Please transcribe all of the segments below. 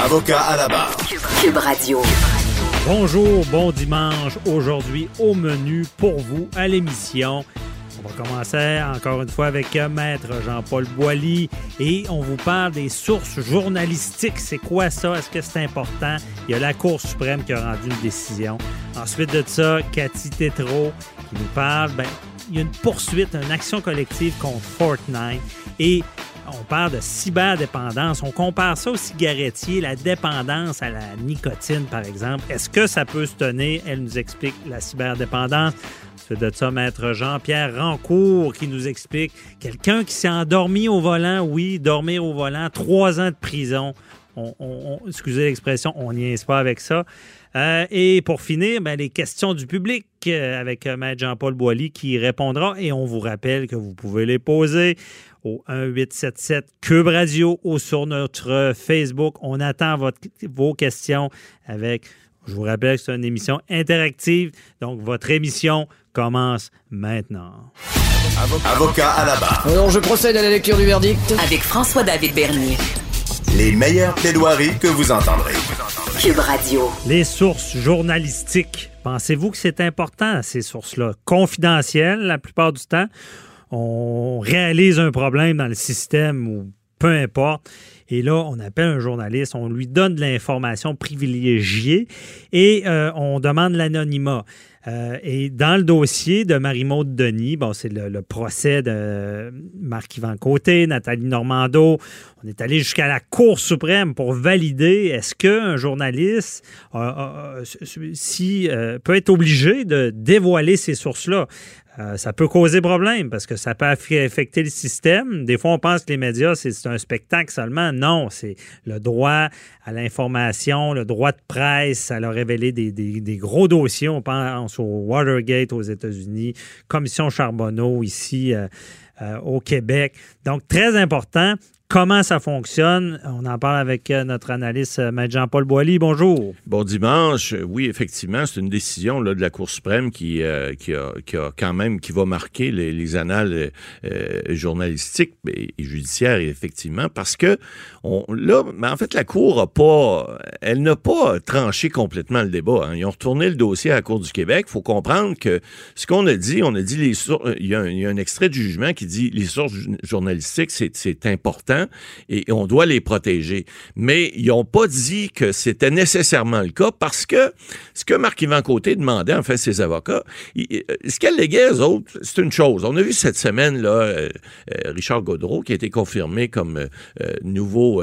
Avocat à la barre. Cube Radio. Bonjour, bon dimanche. Aujourd'hui, au menu pour vous à l'émission. On va commencer encore une fois avec euh, Maître Jean-Paul Boilly et on vous parle des sources journalistiques. C'est quoi ça? Est-ce que c'est important? Il y a la Cour suprême qui a rendu une décision. Ensuite de ça, Cathy Tétrault qui nous parle. Ben, il y a une poursuite, une action collective contre Fortnite et on parle de cyberdépendance. On compare ça au cigarettier, la dépendance à la nicotine, par exemple. Est-ce que ça peut se tenir? Elle nous explique la cyberdépendance. C'est de ça, maître Jean-Pierre Rancourt qui nous explique quelqu'un qui s'est endormi au volant. Oui, dormir au volant, trois ans de prison. On, excusez l'expression, on n'y est pas avec ça. Euh, et pour finir, ben, les questions du public euh, avec euh, Maître Jean-Paul Boilly qui répondra. Et on vous rappelle que vous pouvez les poser au 1877 Cube Radio ou sur notre Facebook. On attend votre, vos questions avec, je vous rappelle que c'est une émission interactive. Donc, votre émission commence maintenant. Avocat à la barre. Alors, je procède à la lecture du verdict. Avec François-David Bernier. Les meilleures plaidoiries que vous entendrez. Les sources journalistiques. Pensez-vous que c'est important, ces sources-là? Confidentielles, la plupart du temps. On réalise un problème dans le système ou peu importe. Et là, on appelle un journaliste, on lui donne de l'information privilégiée et euh, on demande l'anonymat. Euh, et dans le dossier de Marie-Maude Denis, bon, c'est le, procès de Marc-Yvan Côté, Nathalie Normando. On est allé jusqu'à la Cour suprême pour valider est-ce qu'un journaliste si, euh, peut être obligé de dévoiler ces sources-là. Euh, ça peut causer problème parce que ça peut affecter le système. Des fois, on pense que les médias, c'est un spectacle seulement. Non, c'est le droit à l'information, le droit de presse. Ça a révélé des, gros dossiers. On pense au Watergate aux États-Unis, Commission Charbonneau ici euh, euh, au Québec. Donc, très important comment ça fonctionne? On en parle avec euh, notre analyste, euh, Maître Jean-Paul Boilly. Bonjour. Bon dimanche. Oui, effectivement, c'est une décision de la Cour suprême qui, euh, a, quand même qui va marquer les, les annales journalistiques et, judiciaires, effectivement, parce que là, mais en fait, la Cour a pas, elle n'a pas tranché complètement le débat. Hein. Ils ont retourné le dossier à la Cour du Québec. Il faut comprendre que ce qu'on a dit, on a dit les sources. Il y, a un, il y a un extrait du jugement qui dit les sources journalistiques, c'est important et on doit les protéger. Mais ils n'ont pas dit que c'était nécessairement le cas parce que ce que Marc-Yvan Côté demandait, en fait, ses avocats, euh, ce qu'elle léguait aux autres, c'est une chose. On a vu cette semaine, là, euh, euh, Richard Godreau, qui a été confirmé comme nouveau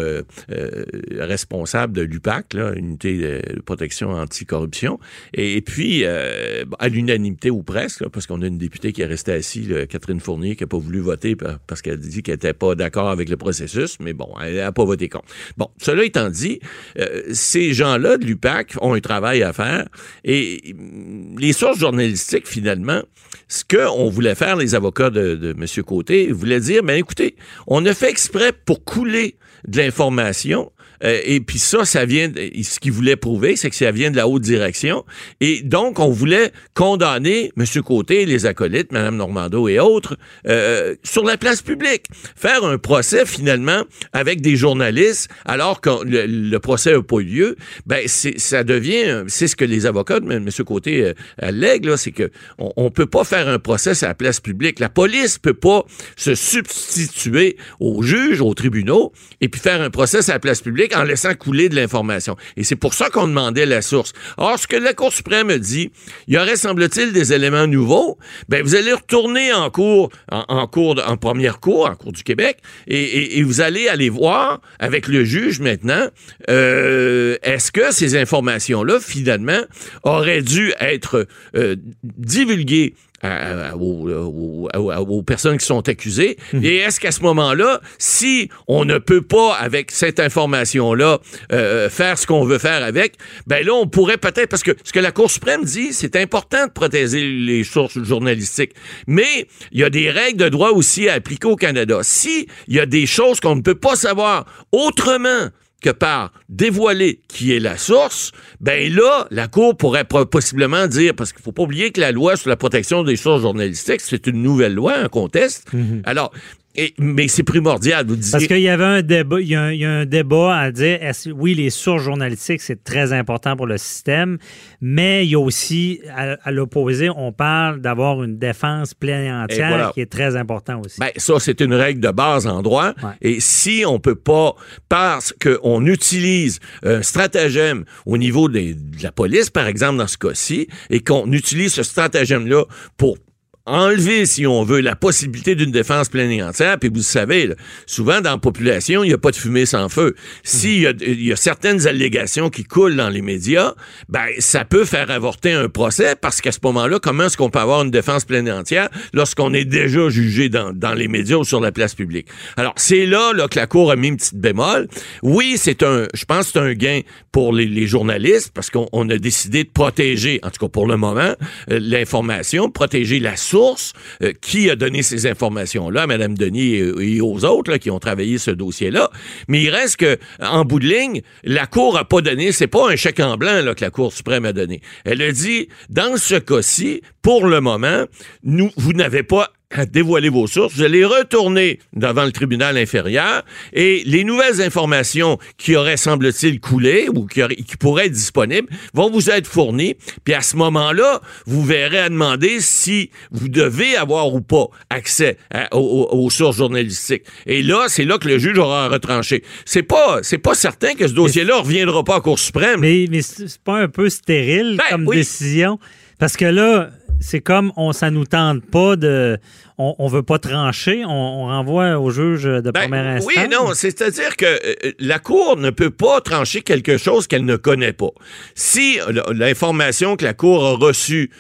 responsable de l'UPAC, Unité de protection anticorruption. Et, et puis, à l'unanimité ou presque, parce qu'on a une députée qui est restée assise, Catherine Fournier, qui n'a pas voulu voter parce qu'elle dit qu'elle n'était pas d'accord avec le processus mais bon, elle n'a pas voté contre. Bon, cela étant dit, euh, ces gens-là de l'UPAC ont un travail à faire et mm, les sources journalistiques, finalement, ce qu'on voulait faire, les avocats de, de M. Côté, voulaient dire, ben écoutez, on a fait exprès pour couler de l'information euh, et puis ça, ça vient, ce qu'il voulait prouver, c'est que ça vient de la haute direction. Et donc, on voulait condamner M. Côté, les acolytes, Mme Normando et autres, euh, sur la place publique. Faire un procès, finalement, avec des journalistes, alors que le, procès n'a pas eu lieu, ben, ça devient, c'est ce que les avocats de M. Côté euh, allèguent, c'est que on, on peut pas faire un procès à la place publique. La police peut pas se substituer aux juges, aux tribunaux, et puis faire un procès à la place publique en laissant couler de l'information. Et c'est pour ça qu'on demandait la source. Or, ce que la Cour suprême dit, il y aurait, semble-t-il, des éléments nouveaux. Ben, vous allez retourner en cours, en, cours, de- en première cour, en cour du Québec, et, et- et vous allez aller voir avec le juge maintenant, euh, est-ce que ces informations-là, finalement, auraient dû être euh, divulguées à- à- aux, aux- aux- personnes qui sont accusées. Et est-ce qu'à ce moment-là, si on ne peut pas, avec cette information-là, euh, faire ce qu'on veut faire avec, ben là, on pourrait peut-être, parce que ce que la Cour suprême dit, c'est important de protéger les sources journalistiques. Mais il y a des règles de droit aussi à appliquer au Canada. Si il y a des choses qu'on ne peut pas savoir autrement que par dévoiler qui est la source, ben là, la Cour pourrait possiblement dire, parce qu'il faut pas oublier que la loi sur la protection des sources journalistiques, c'est une nouvelle loi, un conteste. Alors, et- mais c'est primordial, vous disiez. Parce qu'il y avait un débat, il y a un, il y a un débat à dire, est-ce- oui, les sources journalistiques, c'est très important pour le système, mais il y a aussi, à, à l'opposé, on parle d'avoir une défense pleine et entière Et voilà. qui est très important aussi. Ben, ça, c'est une règle de base en droit. Ouais. Et si on peut pas, parce qu'on utilise un stratagème au niveau des- de la police, par exemple, dans ce cas-ci, et qu'on utilise ce stratagème-là pour enlever, si on veut, la possibilité d'une défense pleine et entière. Puis vous savez, là, souvent dans la population, il n'y a pas de fumée sans feu. S'il y, y a certaines allégations qui coulent dans les médias, ben ça peut faire avorter un procès parce qu'à ce moment-là, comment est-ce qu'on peut avoir une défense pleine et entière lorsqu'on est déjà jugé dans, dans les médias ou sur la place publique? Alors, c'est là, là que la Cour a mis une petite bémol. Oui, c'est un, je pense c'est un gain pour les, les journalistes parce qu'on on a décidé de protéger, en tout cas pour le moment, euh, l'information, protéger la source. Euh, qui a donné ces informations-là, Mme Denis et, aux autres qui ont travaillé ce dossier-là. Mais il reste que, en bout de ligne, la Cour a pas donné, c'est pas un chèque en blanc que la Cour suprême a donné. Elle a dit, dans ce cas-ci, pour le moment, nous, vous n'avez pas dévoiler vos sources, vous allez retourner devant le tribunal inférieur et les nouvelles informations qui auraient, semble-t-il, coulé ou qui, auraient- qui pourraient être disponibles vont vous être fournies. Puis à ce moment-là, vous verrez à demander si vous devez avoir ou pas accès à- aux, sources journalistiques. Et là, c'est là que le juge aura retranché. C'est pas, c'est pas certain que ce dossier-là reviendra pas à Cour suprême. Mais, mais c'est c'est pas un peu stérile Ben, comme oui. décision? Parce que là, c'est comme on ça nous tente pas de. On, on veut pas trancher, on, on renvoie au juge de Ben, première instance. Oui, non, c'est-à-dire que euh, la Cour ne peut pas trancher quelque chose qu'elle ne connaît pas. Si euh, l'information que la Cour a reçue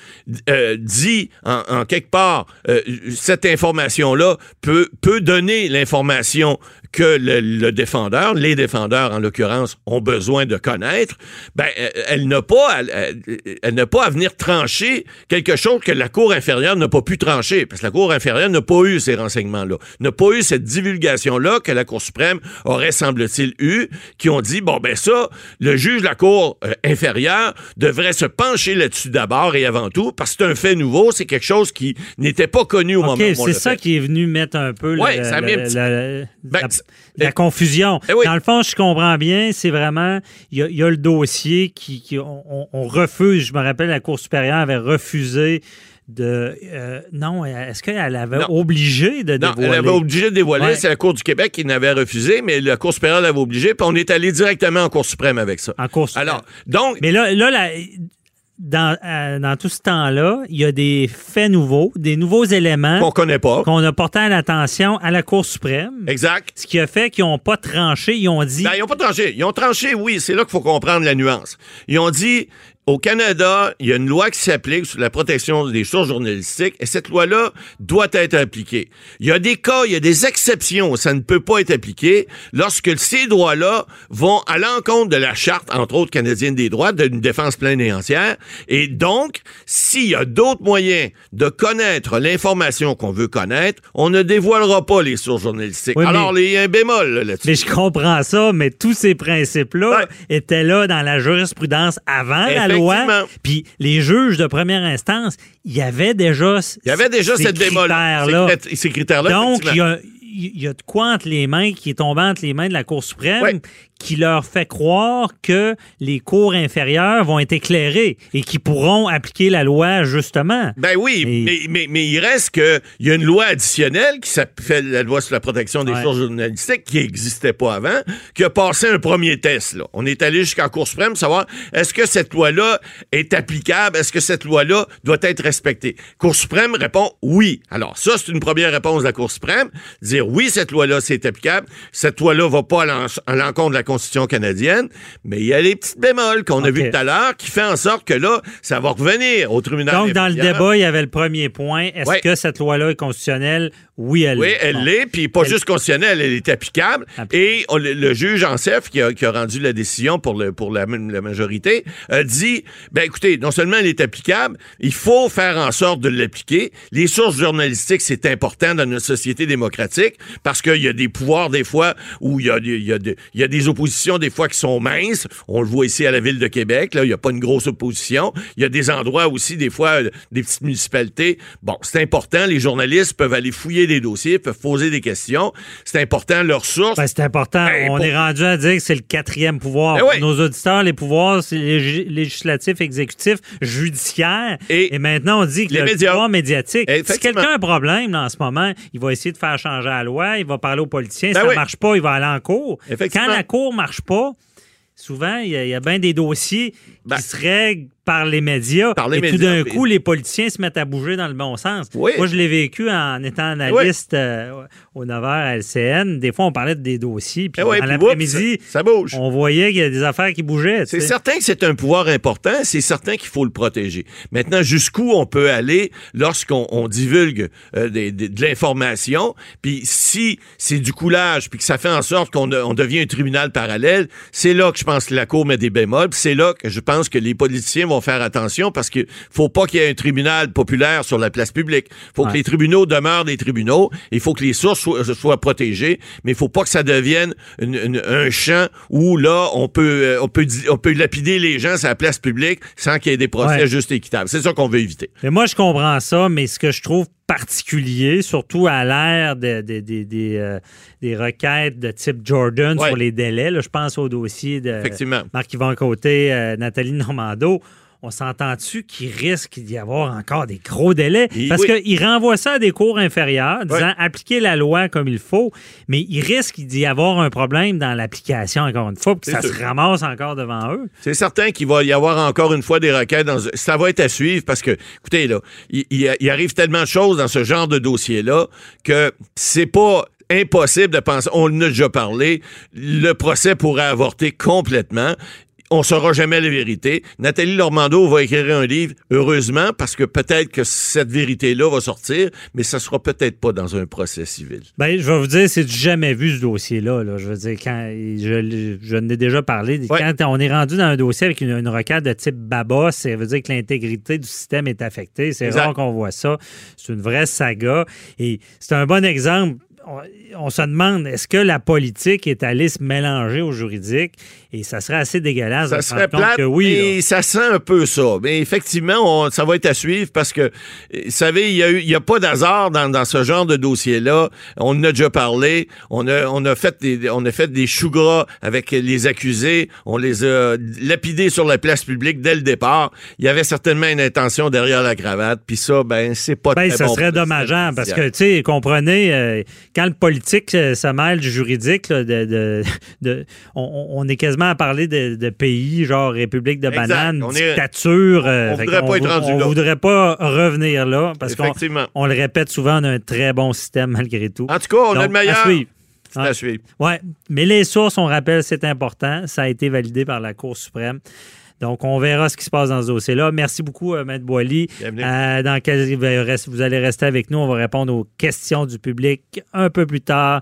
euh, dit en, en quelque part, euh, cette information-là peut, peut donner l'information que le, le défendeur, les défendeurs en l'occurrence, ont besoin de connaître, ben, euh, elle n'a pas, elle n'a pas à venir trancher quelque chose que la Cour inférieure n'a pas pu trancher, parce que la Cour inférieure n'a pas eu ces renseignements-là, n'a pas eu cette divulgation-là que la Cour suprême aurait, semble-t-il, eu, qui ont dit, bon, ben ça, le juge de la Cour euh, inférieure devrait se pencher là-dessus d'abord et avant tout, parce que c'est un fait nouveau, c'est quelque chose qui n'était pas connu au moment où on c'est ça fait. qui est venu mettre un peu le- ça le- petit- Ben, la, la confusion. Eh oui. Dans le fond, je comprends bien, c'est vraiment, il y, a- il y a le dossier qui, qui- on, on- on refuse, je me rappelle, la Cour supérieure avait refusé de... euh, non, est-ce qu'elle avait Non. obligé de Non, dévoiler? elle avait obligé de dévoiler. Ouais. C'est la Cour du Québec qui n'avait refusé, mais la Cour supérieure l'avait obligé, puis on est allé directement en Cour suprême avec ça. En Cour suprême. Alors, donc, Mais là, là, la- dans, euh, dans tout ce temps-là, il y a des faits nouveaux, des nouveaux éléments qu'on connaît pas. qu'on a porté à l'attention à la Cour suprême. Exact. Ce qui a fait qu'ils n'ont pas tranché, ils ont dit... Ben, ils n'ont pas tranché. Ils ont tranché, oui, c'est là qu'il faut comprendre la nuance. Ils ont dit, au Canada, il y a une loi qui s'applique sur la protection des sources journalistiques et cette loi-là doit être appliquée. Il y a des cas, il y a des exceptions, ça ne peut pas être appliqué lorsque ces droits-là vont à l'encontre de la charte, entre autres canadienne des droits, d'une défense pleine et entière. Et donc, s'il y a d'autres moyens de connaître l'information qu'on veut connaître, on ne dévoilera pas les sources journalistiques. Oui, Alors, il y a un bémol là, là-dessus. Mais je comprends ça, mais tous ces principes-là Ouais. étaient là dans la jurisprudence avant la loi. Puis les juges de première instance, il y avait déjà Il y avait déjà ces cette bémol-là. critères-là. Ces crit- Ces critères-là. Donc, il y a, il y a de quoi entre les mains qui est tombé entre les mains de la Cour suprême Ouais. Qui leur fait croire que les cours inférieures vont être éclairés et qui pourront appliquer la loi justement. Ben oui, Et- mais, mais, mais il reste que il y a une loi additionnelle qui s'appelle la loi sur la protection des Ouais. sources journalistiques qui n'existait pas avant, qui a passé un premier test. Là. On est allé jusqu'en Cour suprême savoir est-ce que cette loi-là est applicable, est-ce que cette loi-là doit être respectée? Cour suprême répond oui. Alors ça, c'est une première réponse de la Cour suprême, dire oui, cette loi-là, c'est applicable. Cette loi-là va pas à l'encontre de la Constitution canadienne, mais il y a les petites bémols qu'on a vues tout à l'heure qui fait en sorte que là, ça va revenir au tribunal. Donc, dans le débat, il y avait le premier point. Est-ce Ouais. que cette loi-là est constitutionnelle? Oui, elle Oui, l'est. elle Bon. l'est, puis pas Elle- juste constitutionnelle, elle est applicable. Applicable. Et on- le, le juge en chef qui a, qui a rendu la décision pour, le, pour la, la majorité a dit, ben écoutez, non seulement elle est applicable, il faut faire en sorte de l'appliquer. Les sources journalistiques, c'est important dans notre société démocratique parce qu'il y a des pouvoirs des fois où il y a, y, a y a des oppositions des fois qui sont minces. On le voit ici à la ville de Québec, là, il n'y a pas une grosse opposition. Il y a des endroits aussi, des fois, euh, des petites municipalités. Bon, c'est important, les journalistes peuvent aller fouiller des dossiers, peuvent poser des questions. C'est important, leurs sources. Ben, c'est important. Ben, On pour- est rendu à dire que c'est le quatrième pouvoir. Ben nos auditeurs, les pouvoirs c'est lég- législatif, exécutif, judiciaire. Et Et, maintenant, on dit que les le médias. pouvoir médiatique. Si quelqu'un a un problème là, en ce moment, il va essayer de faire changer la loi, il va parler aux politiciens. Si ça oui. marche pas, il va aller en cour. Effectivement. Quand la cour marche pas, souvent, il y a, bien des dossiers Ben, qui se règlent par les médias. Par les et tout d'un oui. coup, les politiciens se mettent à bouger dans le bon sens. Oui. Moi, je l'ai vécu en étant analyste euh, au 9h à LCN. Des fois, on parlait de des dossiers. Puis Eh en puis l'après-midi, ça, ça bouge. on voyait qu'il y a des affaires qui bougeaient. C'est certain que c'est un pouvoir important, c'est certain qu'il faut le protéger. Maintenant, jusqu'où on peut aller lorsqu'on on divulgue euh, des- des- de l'information, puis si c'est du coulage, puis que ça fait en sorte qu'on de- on devient un tribunal parallèle, c'est là que je pense que la Cour met des bémols, puis c'est là que je pense que les politiciens vont faire attention parce qu'il faut pas qu'il y ait un tribunal populaire sur la place publique. faut Ouais. que les tribunaux demeurent des tribunaux, il faut que les sources soient, soient protégées, mais il faut pas que ça devienne une- une- un champ où là, on peut, euh, on, peut, on peut lapider les gens sur la place publique sans qu'il y ait des procès Ouais. justes et équitables. C'est ça qu'on veut éviter. Mais moi, je comprends ça, mais ce que je trouve particulier, surtout à l'ère de- de- de- des, euh, des requêtes de type Jordan Ouais. sur les délais, là, je pense au dossier de. Marc-Yvan Côté, euh, Nathalie Normando. On s'entend-tu qu'il risque d'y avoir encore des gros délais? Parce oui. qu'il renvoie ça à des cours inférieurs, disant appliquer la loi comme il faut, mais il risque d'y avoir un problème dans l'application, encore une fois, pour que ça sûr. se ramasse encore devant eux. C'est certain qu'il va y avoir encore une fois des requêtes. Dans... Ça va être à suivre parce que, écoutez, là, il, il- il arrive tellement de choses dans ce genre de dossier-là que c'est pas impossible de penser, on en a déjà parlé, le procès pourrait avorter complètement. On saura jamais la vérité. Nathalie Normando va écrire un livre, heureusement, parce que peut-être que cette vérité-là va sortir, mais ça sera peut-être pas dans un procès civil. Ben, je vais vous dire, c'est jamais vu ce dossier-là. là. Je veux dire, quand je, je n'ai déjà parlé. Ouais. Quand on est rendu dans un dossier avec une, une requête de type BABA, ça veut dire que l'intégrité du système est affectée. C'est rare qu'on voit ça. C'est une vraie saga. Et c'est un bon exemple. On, on se demande, est-ce que la politique est allée se mélanger au juridique? Et ça serait assez dégueulasse Ça serait plate, que oui. là. mais ça sent un peu ça. Mais effectivement, on- ça va être à suivre parce que, euh, vous savez, il y a, a pas d'hasard dans, dans ce genre de dossier-là. On en a déjà parlé. On a, on a fait des, on a fait des choux gras avec les accusés. On les a lapidés sur la place publique dès le départ. Il y avait certainement une intention derrière la cravate. Puis ça, ben, c'est pas Ben, très ça bon serait dommageant parce que, tu sais, comprenez, euh, quand le politique euh, mêle du juridique, là, de, de- de- on, on est quasiment à parler de, de pays, genre République de Exact. banane, On est- dictature. euh, on voudrait pas être vou- rendu On là. voudrait pas revenir là parce qu'on on le répète souvent, on a un très bon système malgré tout. En tout cas, on a le meilleur. À suivre. C'est Ouais. à suivre. Ouais, mais les sources, on rappelle, c'est important. Ça a été validé par la Cour suprême. Donc, on verra ce qui se passe dans ce dossier-là. Merci beaucoup, euh, Maître Boily. Euh, dans quel, vous allez rester avec nous. On va répondre aux questions du public un peu plus tard.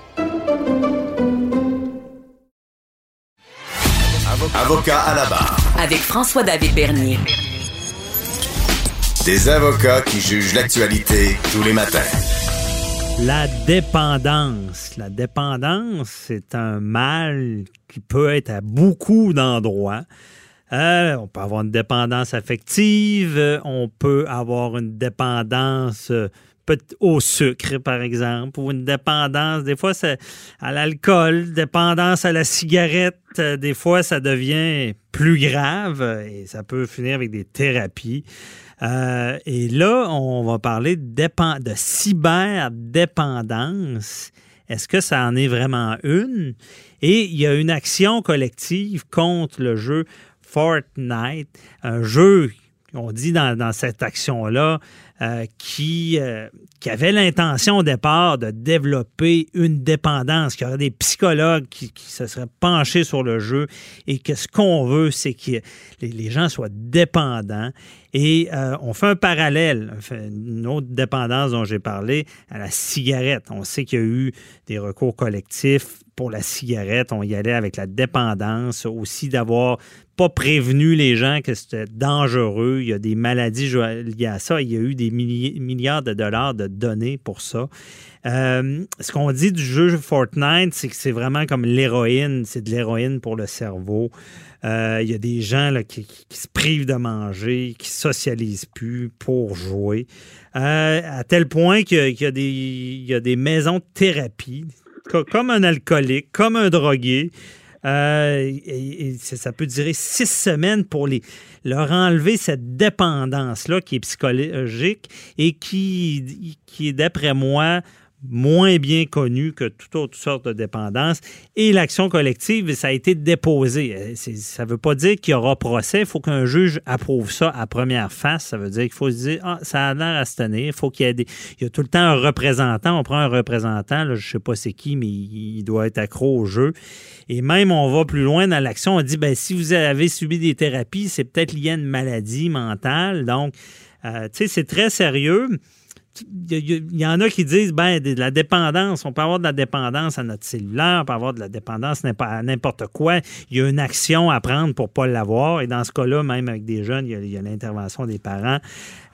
Avocat à la barre. Avec François-David Bernier. Des avocats qui jugent l'actualité tous les matins. La dépendance. La dépendance, c'est un mal qui peut être à beaucoup d'endroits. Euh, on peut avoir une dépendance affective, on peut avoir une dépendance euh, au sucre, par exemple, ou une dépendance, des fois, c'est à l'alcool, dépendance à la cigarette, euh, des fois, ça devient plus grave et ça peut finir avec des thérapies. Euh, et là, on va parler de, de cyberdépendance. Est-ce que ça en est vraiment une? Et il y a une action collective contre le jeu Fortnite, un jeu, on dit dans, dans cette action-là, euh, qui, euh, qui avait l'intention au départ de développer une dépendance, qu'il y aurait des psychologues qui, se seraient penchés sur le jeu et que ce qu'on veut, c'est que les, gens soient dépendants. Et euh, on fait un parallèle, une autre dépendance dont j'ai parlé, à la cigarette. On sait qu'il y a eu des recours collectifs pour la cigarette. On y allait avec la dépendance, aussi d'avoir pas prévenu les gens que c'était dangereux. Il y a des maladies liées à ça. Il y a eu des milliards de dollars de données pour ça. Euh, ce qu'on dit du jeu Fortnite, c'est que c'est vraiment comme l'héroïne. C'est de l'héroïne pour le cerveau. Euh, il y a des gens qui, se privent de manger, qui socialisent plus pour jouer. Euh, à tel point qu'il y, a des maisons de thérapie, comme un alcoolique, comme un drogué. Euh, ça peut durer six semaines pour les, leur enlever cette dépendance-là qui est psychologique et qui, qui est, d'après moi, moins bien connu que toute autre sorte de dépendance. Et l'action collective, ça a été déposé. Euh, ça ne veut pas dire qu'il y aura procès. Il faut qu'un juge approuve ça à première face. Ça veut dire qu'il faut se dire, ah, ça a l'air à se tenir. Il faut qu'il y ait des... Il y a tout le temps un représentant. On prend un représentant, je ne sais pas c'est qui, mais il doit être accro au jeu. Et même, on va plus loin dans l'action. On dit, ben, si vous avez subi des thérapies, c'est peut-être lié à une maladie mentale. Donc, euh, tu sais, c'est très sérieux il y, en a qui disent ben de la dépendance, on peut avoir de la dépendance à notre cellulaire, on peut avoir de la dépendance à n'importe quoi. Il y a une action à prendre pour pas l'avoir. Et dans ce cas-là, même avec des jeunes, il y a, l'intervention des parents.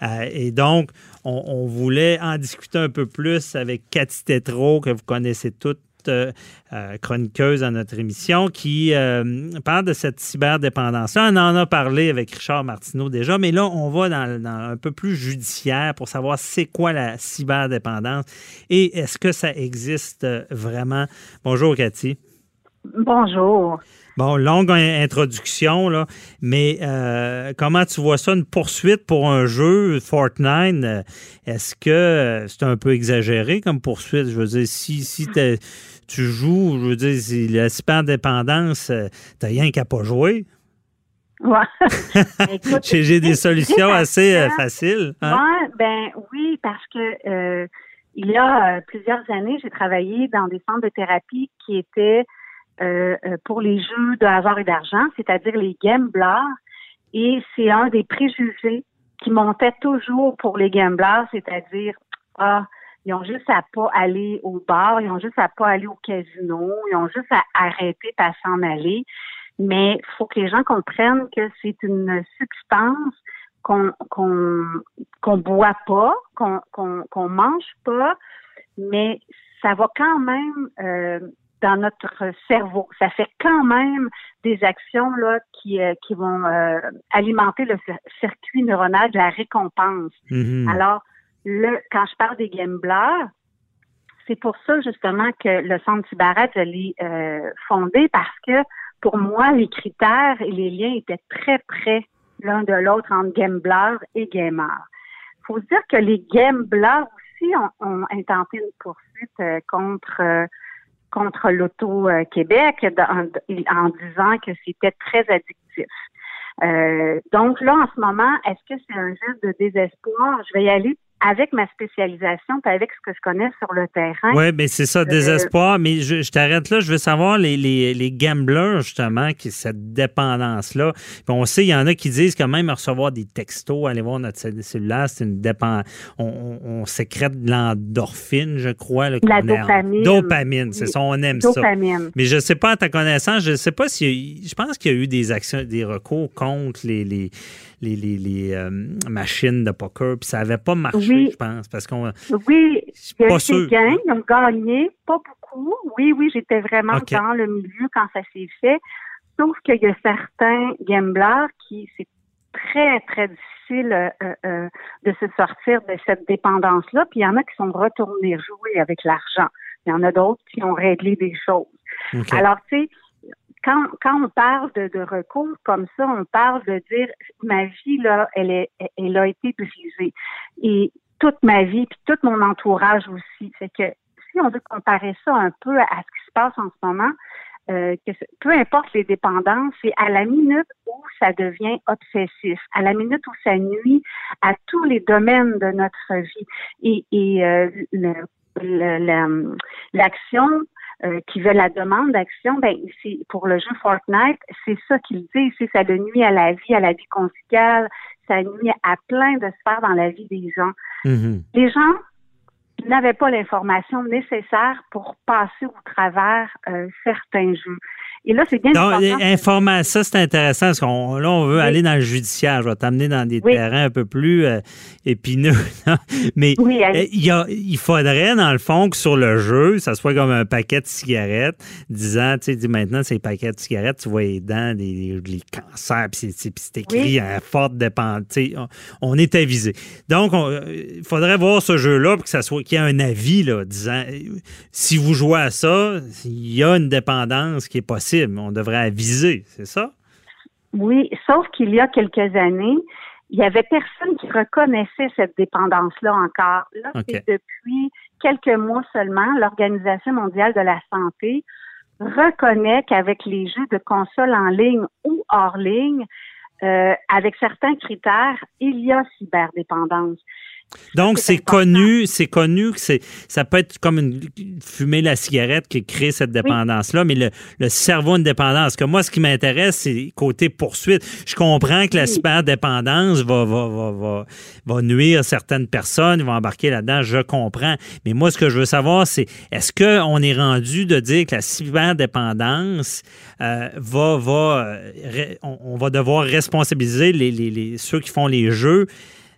Euh, et donc, on, voulait en discuter un peu plus avec Cathy Tétrault, que vous connaissez toutes euh, chroniqueuse à notre émission, qui euh, parle de cette cyberdépendance. on en a parlé avec Richard Martineau déjà, mais là, on va dans, un peu plus judiciaire pour savoir c'est quoi la cyberdépendance et est-ce que ça existe vraiment? Bonjour, Cathy. Bonjour. Bon, longue introduction, là, mais euh, comment tu vois ça, une poursuite pour un jeu Fortnite? Est-ce que c'est un peu exagéré comme poursuite? Je veux dire, si, si tu joues, je veux dire, si la super-dépendance, euh, t'as rien qu'à pas jouer. Ouais. J'ai des solutions assez euh, faciles. Hein? ben oui, parce que il y a plusieurs années, j'ai travaillé dans des centres de thérapie qui étaient euh, euh, pour les jeux de hasard et d'argent, c'est-à-dire les gamblers. Et c'est un des préjugés qui montait toujours pour les gamblers, c'est-à-dire ah, ils ont juste à pas aller au bar, ils ont juste à pas aller au casino, ils ont juste à arrêter à s'en aller. Mais il faut que les gens comprennent que c'est une substance qu'on qu'on qu'on boit pas, qu'on qu'on qu'on mange pas, mais ça va quand même euh, dans notre cerveau. Ça fait quand même des actions là qui, euh, qui vont euh, alimenter le circuit neuronal de la récompense. Mm-hmm. Alors, le, quand je parle des gamblers, c'est pour ça justement que le Centre Tibaret, je l'ai euh, fondé parce que pour moi, les critères et les liens étaient très près l'un de l'autre entre gamblers et gamers. faut se dire que les gamblers aussi ont, ont intenté une poursuite euh, contre euh, contre l'Auto-Québec en, en disant que c'était très addictif. Euh, donc là, en ce moment, est-ce que c'est un geste de désespoir? Je vais y aller avec ma spécialisation puis avec ce que je connais sur le terrain. Oui, mais c'est ça, désespoir. Mais je, je t'arrête là. Je veux savoir les, les, les gamblers, justement, qui cette dépendance-là. Puis on sait, il y en a qui disent quand même recevoir des textos, aller voir notre cellulaire, c'est une dépendance. On, on, sécrète de l'endorphine, je crois. Là, La dopamine. Dopamine, c'est ça, on aime dopamine. ça. Mais je ne sais pas, à ta connaissance, je ne sais pas si. Je pense qu'il y a eu des actions, des recours contre les, les les, les, les euh, machines de poker, puis ça n'avait pas marché, je pense, parce qu'on... Oui, il y a eu gains, ils ont gagné, pas beaucoup. Oui, oui, j'étais vraiment dans le milieu quand ça s'est fait, sauf qu'il y a certains gamblers qui, c'est très, très difficile euh, euh, de se sortir de cette dépendance-là, puis il y en a qui sont retournés jouer avec l'argent. Il y en a d'autres qui ont réglé des choses. Alors, tu sais, quand, quand on parle de, de, recours comme ça, on parle de dire ma vie là, elle est, elle a été brisée et toute ma vie puis tout mon entourage aussi. C'est que si on veut comparer ça un peu à ce qui se passe en ce moment, euh, que peu importe les dépendances, c'est à la minute où ça devient obsessif, à la minute où ça nuit à tous les domaines de notre vie. Et, et euh, l'action euh, qui veut la demande d'action, ben c'est pour le jeu Fortnite, c'est ça qu'il dit, c'est ça le nuit à la vie, à la vie conjugale, ça nuit à plein de sphères dans la vie des gens. Mm-hmm. Les gens n'avaient pas l'information nécessaire pour passer au travers euh, certains jeux. Et là, c'est bien Donc, ça, c'est intéressant parce qu'on là, on veut aller dans le judiciaire. Je vais t'amener dans des terrains un peu plus euh, épineux. Mais euh, il, il faudrait, dans le fond, que sur le jeu, ça soit comme un paquet de cigarettes, disant, tu sais, maintenant, ces paquets de cigarettes, tu vois les dents, les, cancers, puis c'est écrit à forte dépendance. On, on est avisé. Donc, il faudrait voir ce jeu-là, que ça soit qu'il y un avis, là, disant, si vous jouez à ça, il y a une dépendance qui est possible on devrait aviser, c'est ça? Oui, sauf qu'il y a quelques années, il y avait personne qui reconnaissait cette dépendance-là encore. Là, c'est depuis quelques mois seulement, l'Organisation mondiale de la santé reconnaît qu'avec les jeux de console en ligne ou hors ligne, euh, avec certains critères, il y a cyberdépendance. Donc, c'est connu, c'est connu que c'est, ça peut être comme une fumer la cigarette qui crée cette dépendance-là, mais le, le, cerveau une dépendance. Que moi, ce qui m'intéresse, c'est côté poursuite. Je comprends que la cyberdépendance va, va, va, va, va nuire certaines personnes, va embarquer là-dedans, je comprends. Mais moi, ce que je veux savoir, c'est est-ce qu'on est rendu de dire que la cyberdépendance euh, va, va, euh, on, va devoir responsabiliser les, les, les, ceux qui font les jeux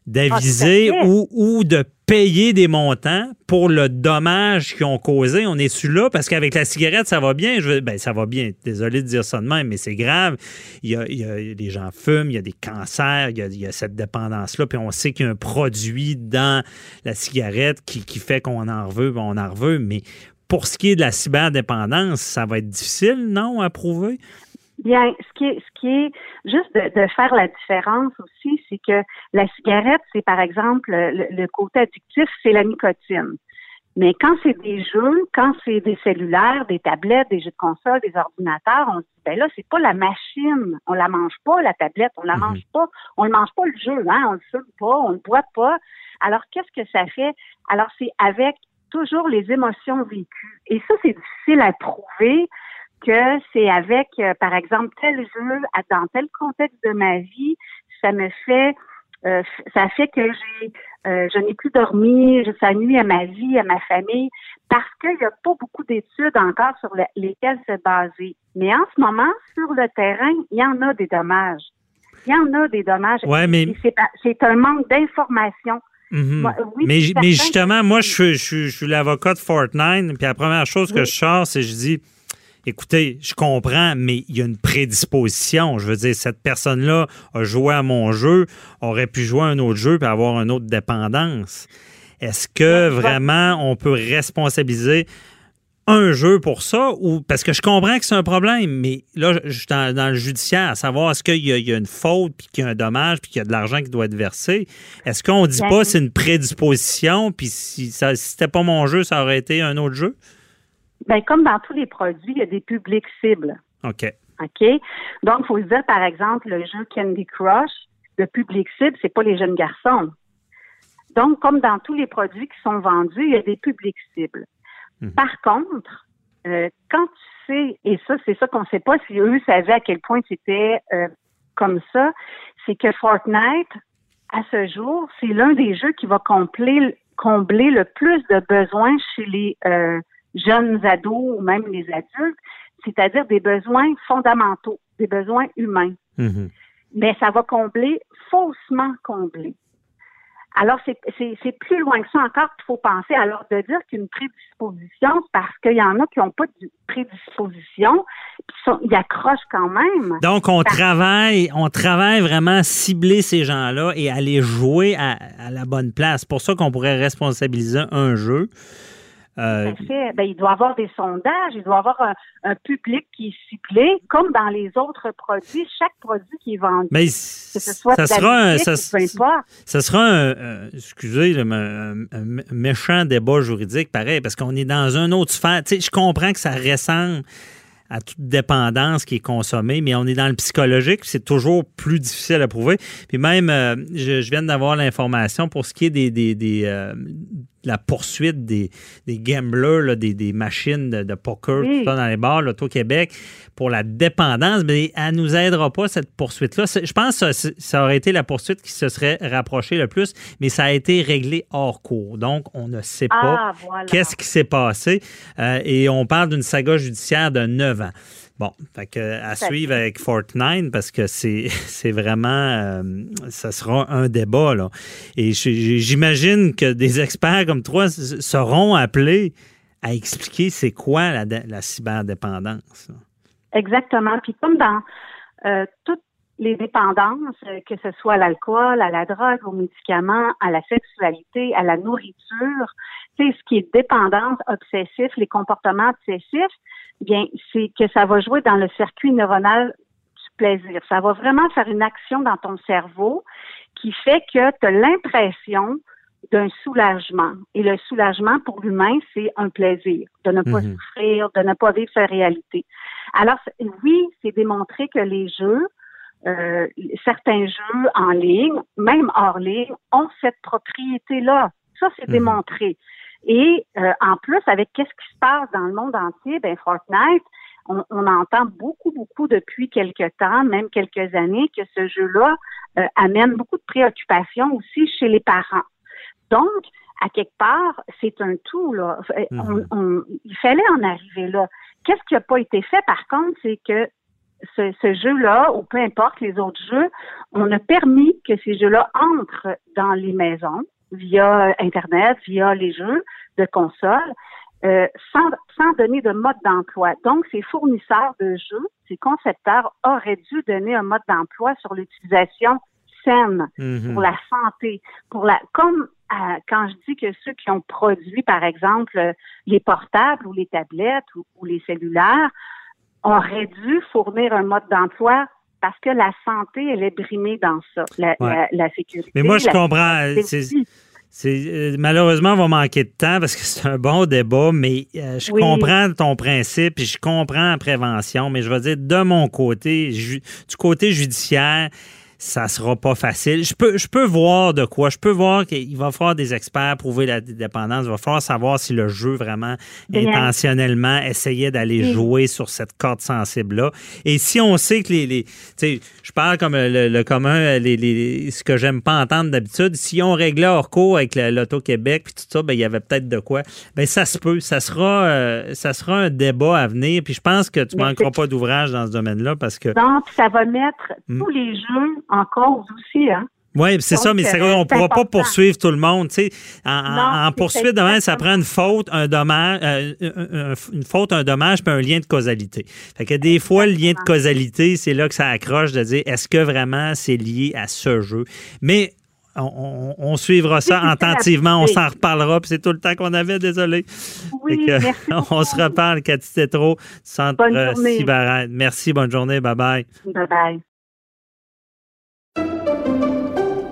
d'aviser ah, ou, ou, de payer des montants pour le dommage qu'ils ont causé. On est sur là? Parce qu'avec la cigarette, ça va bien. Je, ben, ça va bien. Désolé de dire ça de même, mais c'est grave. Il y, a, il y a, les gens fument, il y a des cancers, il y a, il y a cette dépendance-là. Puis on sait qu'il y a un produit dans la cigarette qui, qui fait qu'on en veut, on en veut. Mais pour ce qui est de la cyberdépendance, ça va être difficile, non, à prouver? Bien, ce qui est, ce qui est juste de, faire la différence aussi, c'est que la cigarette, c'est par exemple le, côté addictif, c'est la nicotine. Mais quand c'est des jeux, quand c'est des cellulaires, des tablettes, des jeux de console, des ordinateurs, on se dit ben là, c'est pas la machine, on la mange pas la tablette, on la mhm. mange pas, on ne mange pas le jeu, hein, on le fume pas, on le boit pas. Alors qu'est-ce que ça fait? Alors c'est avec toujours les émotions vécues. Et ça, c'est difficile à prouver que c'est avec, euh, par exemple, tel jeu, dans tel contexte de ma vie, ça me fait, euh, ça fait que j'ai, euh, je n'ai plus dormi, ça nuit à ma vie, à ma famille, parce qu'il n'y a pas beaucoup d'études encore sur lesquelles se baser. Mais en ce moment, sur le terrain, il y en a des dommages. Il y en a des dommages. Ouais, mais... C'est un manque d'information. Mhm. mais, mais justement, moi, je, je, je suis l'avocat de Fortnite, puis la première chose que je sors, c'est je dis écoutez, je comprends, mais il y a une prédisposition. Je veux dire, cette personne-là a joué à mon jeu, aurait pu jouer à un autre jeu et avoir une autre dépendance. Est-ce que vraiment on peut responsabiliser un jeu pour ça ou parce que je comprends que c'est un problème, mais là, je suis dans, dans le judiciaire, à savoir est-ce qu'il y, a- il y a une faute, puis qu'il y a un dommage, puis qu'il y a de l'argent qui doit être versé. Est-ce qu'on dit Bien. pas c'est une prédisposition, puis si, ça, si c'était pas mon jeu, ça aurait été un autre jeu? Ben, comme dans tous les produits, il y a des publics cibles. OK. OK? Donc, il faut se dire, par exemple, le jeu Candy Crush, le public cible, c'est pas les jeunes garçons. Donc, comme dans tous les produits qui sont vendus, il y a des publics cibles. Mhm. Par contre, euh, quand tu sais, et ça, c'est ça qu'on sait pas si eux savaient à quel point c'était euh, comme ça, c'est que Fortnite, à ce jour, c'est l'un des jeux qui va combler, combler le plus de besoins chez les euh, jeunes ados ou même les adultes, c'est-à-dire des besoins fondamentaux, des besoins humains. Mhm. Mais ça va combler, faussement combler. Alors, c'est- plus loin que ça encore qu'il faut penser. Alors, de dire qu'une prédisposition, parce qu'il y en a qui n'ont pas de prédisposition, ils accrochent quand même. Donc, on travaille, on travaille vraiment à cibler ces gens-là et à les jouer à, à la bonne place. C'est pour ça qu'on pourrait responsabiliser un jeu. Euh, Tout à fait. Ben, il doit y avoir des sondages, il doit y avoir un, un public qui est ciblé, comme dans les autres produits. Chaque produit qui est vendu, mais que ce soit ça sera un, ça, ça sera un, excusez, un, un méchant débat juridique, pareil, parce qu'on est dans un autre sphère. Tu sais, je comprends que ça ressemble à toute dépendance qui est consommée, mais on est dans le psychologique, c'est toujours plus difficile à prouver. Puis même, euh, je, je viens d'avoir l'information pour ce qui est des, des, des, euh, de la poursuite des, des gamblers, là, des, des machines de, de poker, tout ça dans les bars, l'Auto-Québec, pour la dépendance, mais elle nous aidera pas, cette poursuite-là. Je pense que ça, ça aurait été la poursuite qui se serait rapprochée le plus, mais ça a été réglé hors cours. Donc, on ne sait pas Ah, voilà. qu'est-ce qui s'est passé. Euh, et on parle d'une saga judiciaire de 9 Bon, fait que à suivre avec Fortnite parce que c'est c'est vraiment euh, ça sera un débat là. Et j'imagine que des experts comme toi seront appelés à expliquer c'est quoi la, la cyberdépendance. là. Exactement. Puis comme dans euh, toutes les dépendances, euh, que ce soit à l'alcool, à la drogue, aux médicaments, à la sexualité, à la nourriture, tu sais, ce qui est dépendance, obsessif, les comportements obsessifs, bien, c'est que ça va jouer dans le circuit neuronal du plaisir. Ça va vraiment faire une action dans ton cerveau qui fait que tu as l'impression d'un soulagement. Et le soulagement, pour l'humain, c'est un plaisir, de ne pas Mhm. souffrir, de ne pas vivre sa réalité. Alors, oui, c'est démontré que les jeux, euh, certains jeux en ligne, même hors ligne, ont cette propriété-là. Ça, c'est Mhm. démontré. Et euh, en plus, avec qu'est-ce qui se passe dans le monde entier, ben Fortnite, on, on entend beaucoup, beaucoup depuis quelques temps, même quelques années, que ce jeu-là euh, amène beaucoup de préoccupations aussi chez les parents. Donc, à quelque part, c'est un tout. Là. Euh, Mhm. On- on- il fallait en arriver là. Qu'est-ce qui n'a pas été fait, par contre, c'est que ce, ce jeu-là, ou peu importe les autres jeux, on a permis que ces jeux-là entrent dans les maisons via Internet, via les jeux de console, euh, sans, sans donner de mode d'emploi. Donc, ces fournisseurs de jeux, ces concepteurs auraient dû donner un mode d'emploi sur l'utilisation saine Mhm. pour la santé, pour la comme euh, quand je dis que ceux qui ont produit, par exemple, les portables ou les tablettes ou, ou les cellulaires auraient dû fournir un mode d'emploi parce que la santé, elle est brimée dans ça, la, Ouais. la, la sécurité. Mais moi, je comprends. euh, malheureusement on va manquer de temps parce que c'est un bon débat, mais euh, je Oui. comprends ton principe et je comprends la prévention, mais je vais dire de mon côté, ju- du côté judiciaire, ça sera pas facile. Je peux, je peux voir de quoi. Je peux voir qu'il va falloir des experts prouver la dépendance. Il va falloir savoir si le jeu vraiment Bien. intentionnellement essayait d'aller Oui. jouer sur cette corde sensible-là. Et si on sait que les. les tu sais, je parle comme le, le commun, les, les- ce que j'aime pas entendre d'habitude. Si on réglait hors cours avec la- l'Auto-Québec puis tout ça, ben, il y avait peut-être de quoi. Ben, ça se peut. Ça sera, euh, ça sera un débat à venir. Puis je pense que tu manqueras pas d'ouvrage dans ce domaine-là parce que. Non, ça va mettre Mm. tous les jeux en cause aussi, hein. Oui, c'est ça, mais c'est- euh, on ne pourra pas poursuivre tout le monde. tu sais. En, Non, en poursuite, demain, ça prend une faute, un dommage, euh, un- un- une faute, un dommage, puis un lien de causalité. Fait que des fois, le lien de causalité, c'est là que ça accroche de dire est-ce que vraiment c'est lié à ce jeu? Mais on, on suivra ça attentivement. On s'en reparlera. Puis c'est tout le temps qu'on avait, désolé. Oui, que, merci on se reparle, Cathy Tétrault, Centre. Cyberraide. Merci, bonne journée. Bye-bye. Bye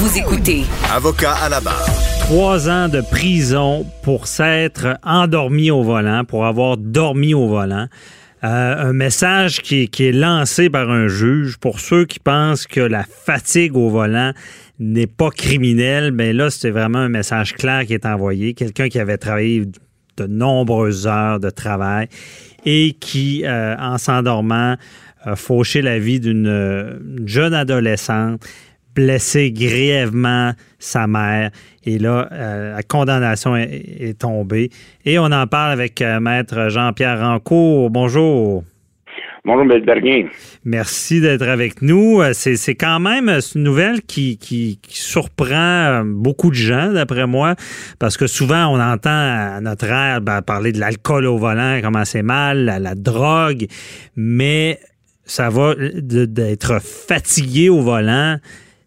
Vous écoutez Avocat à la barre. Trois ans de prison pour s'être endormi au volant, pour avoir dormi au volant. Euh, un message qui, qui est lancé par un juge pour ceux qui pensent que la fatigue au volant n'est pas criminelle. Mais là, c'était vraiment un message clair qui est envoyé. Quelqu'un qui avait travaillé de nombreuses heures de travail et qui, euh, en s'endormant, a fauché la vie d'une euh, jeune adolescente, blessé grièvement sa mère. Et là, euh, la condamnation est, est tombée. Et on en parle avec euh, Maître Jean-Pierre Rancourt. Bonjour. Bonjour, M. Bernier. Merci d'être avec nous. Euh, C'est quand même une nouvelle qui, qui, qui surprend beaucoup de gens, d'après moi, parce que souvent, on entend à notre ère ben, parler de l'alcool au volant, comment c'est mal, la, la drogue, mais ça va d'être fatigué au volant.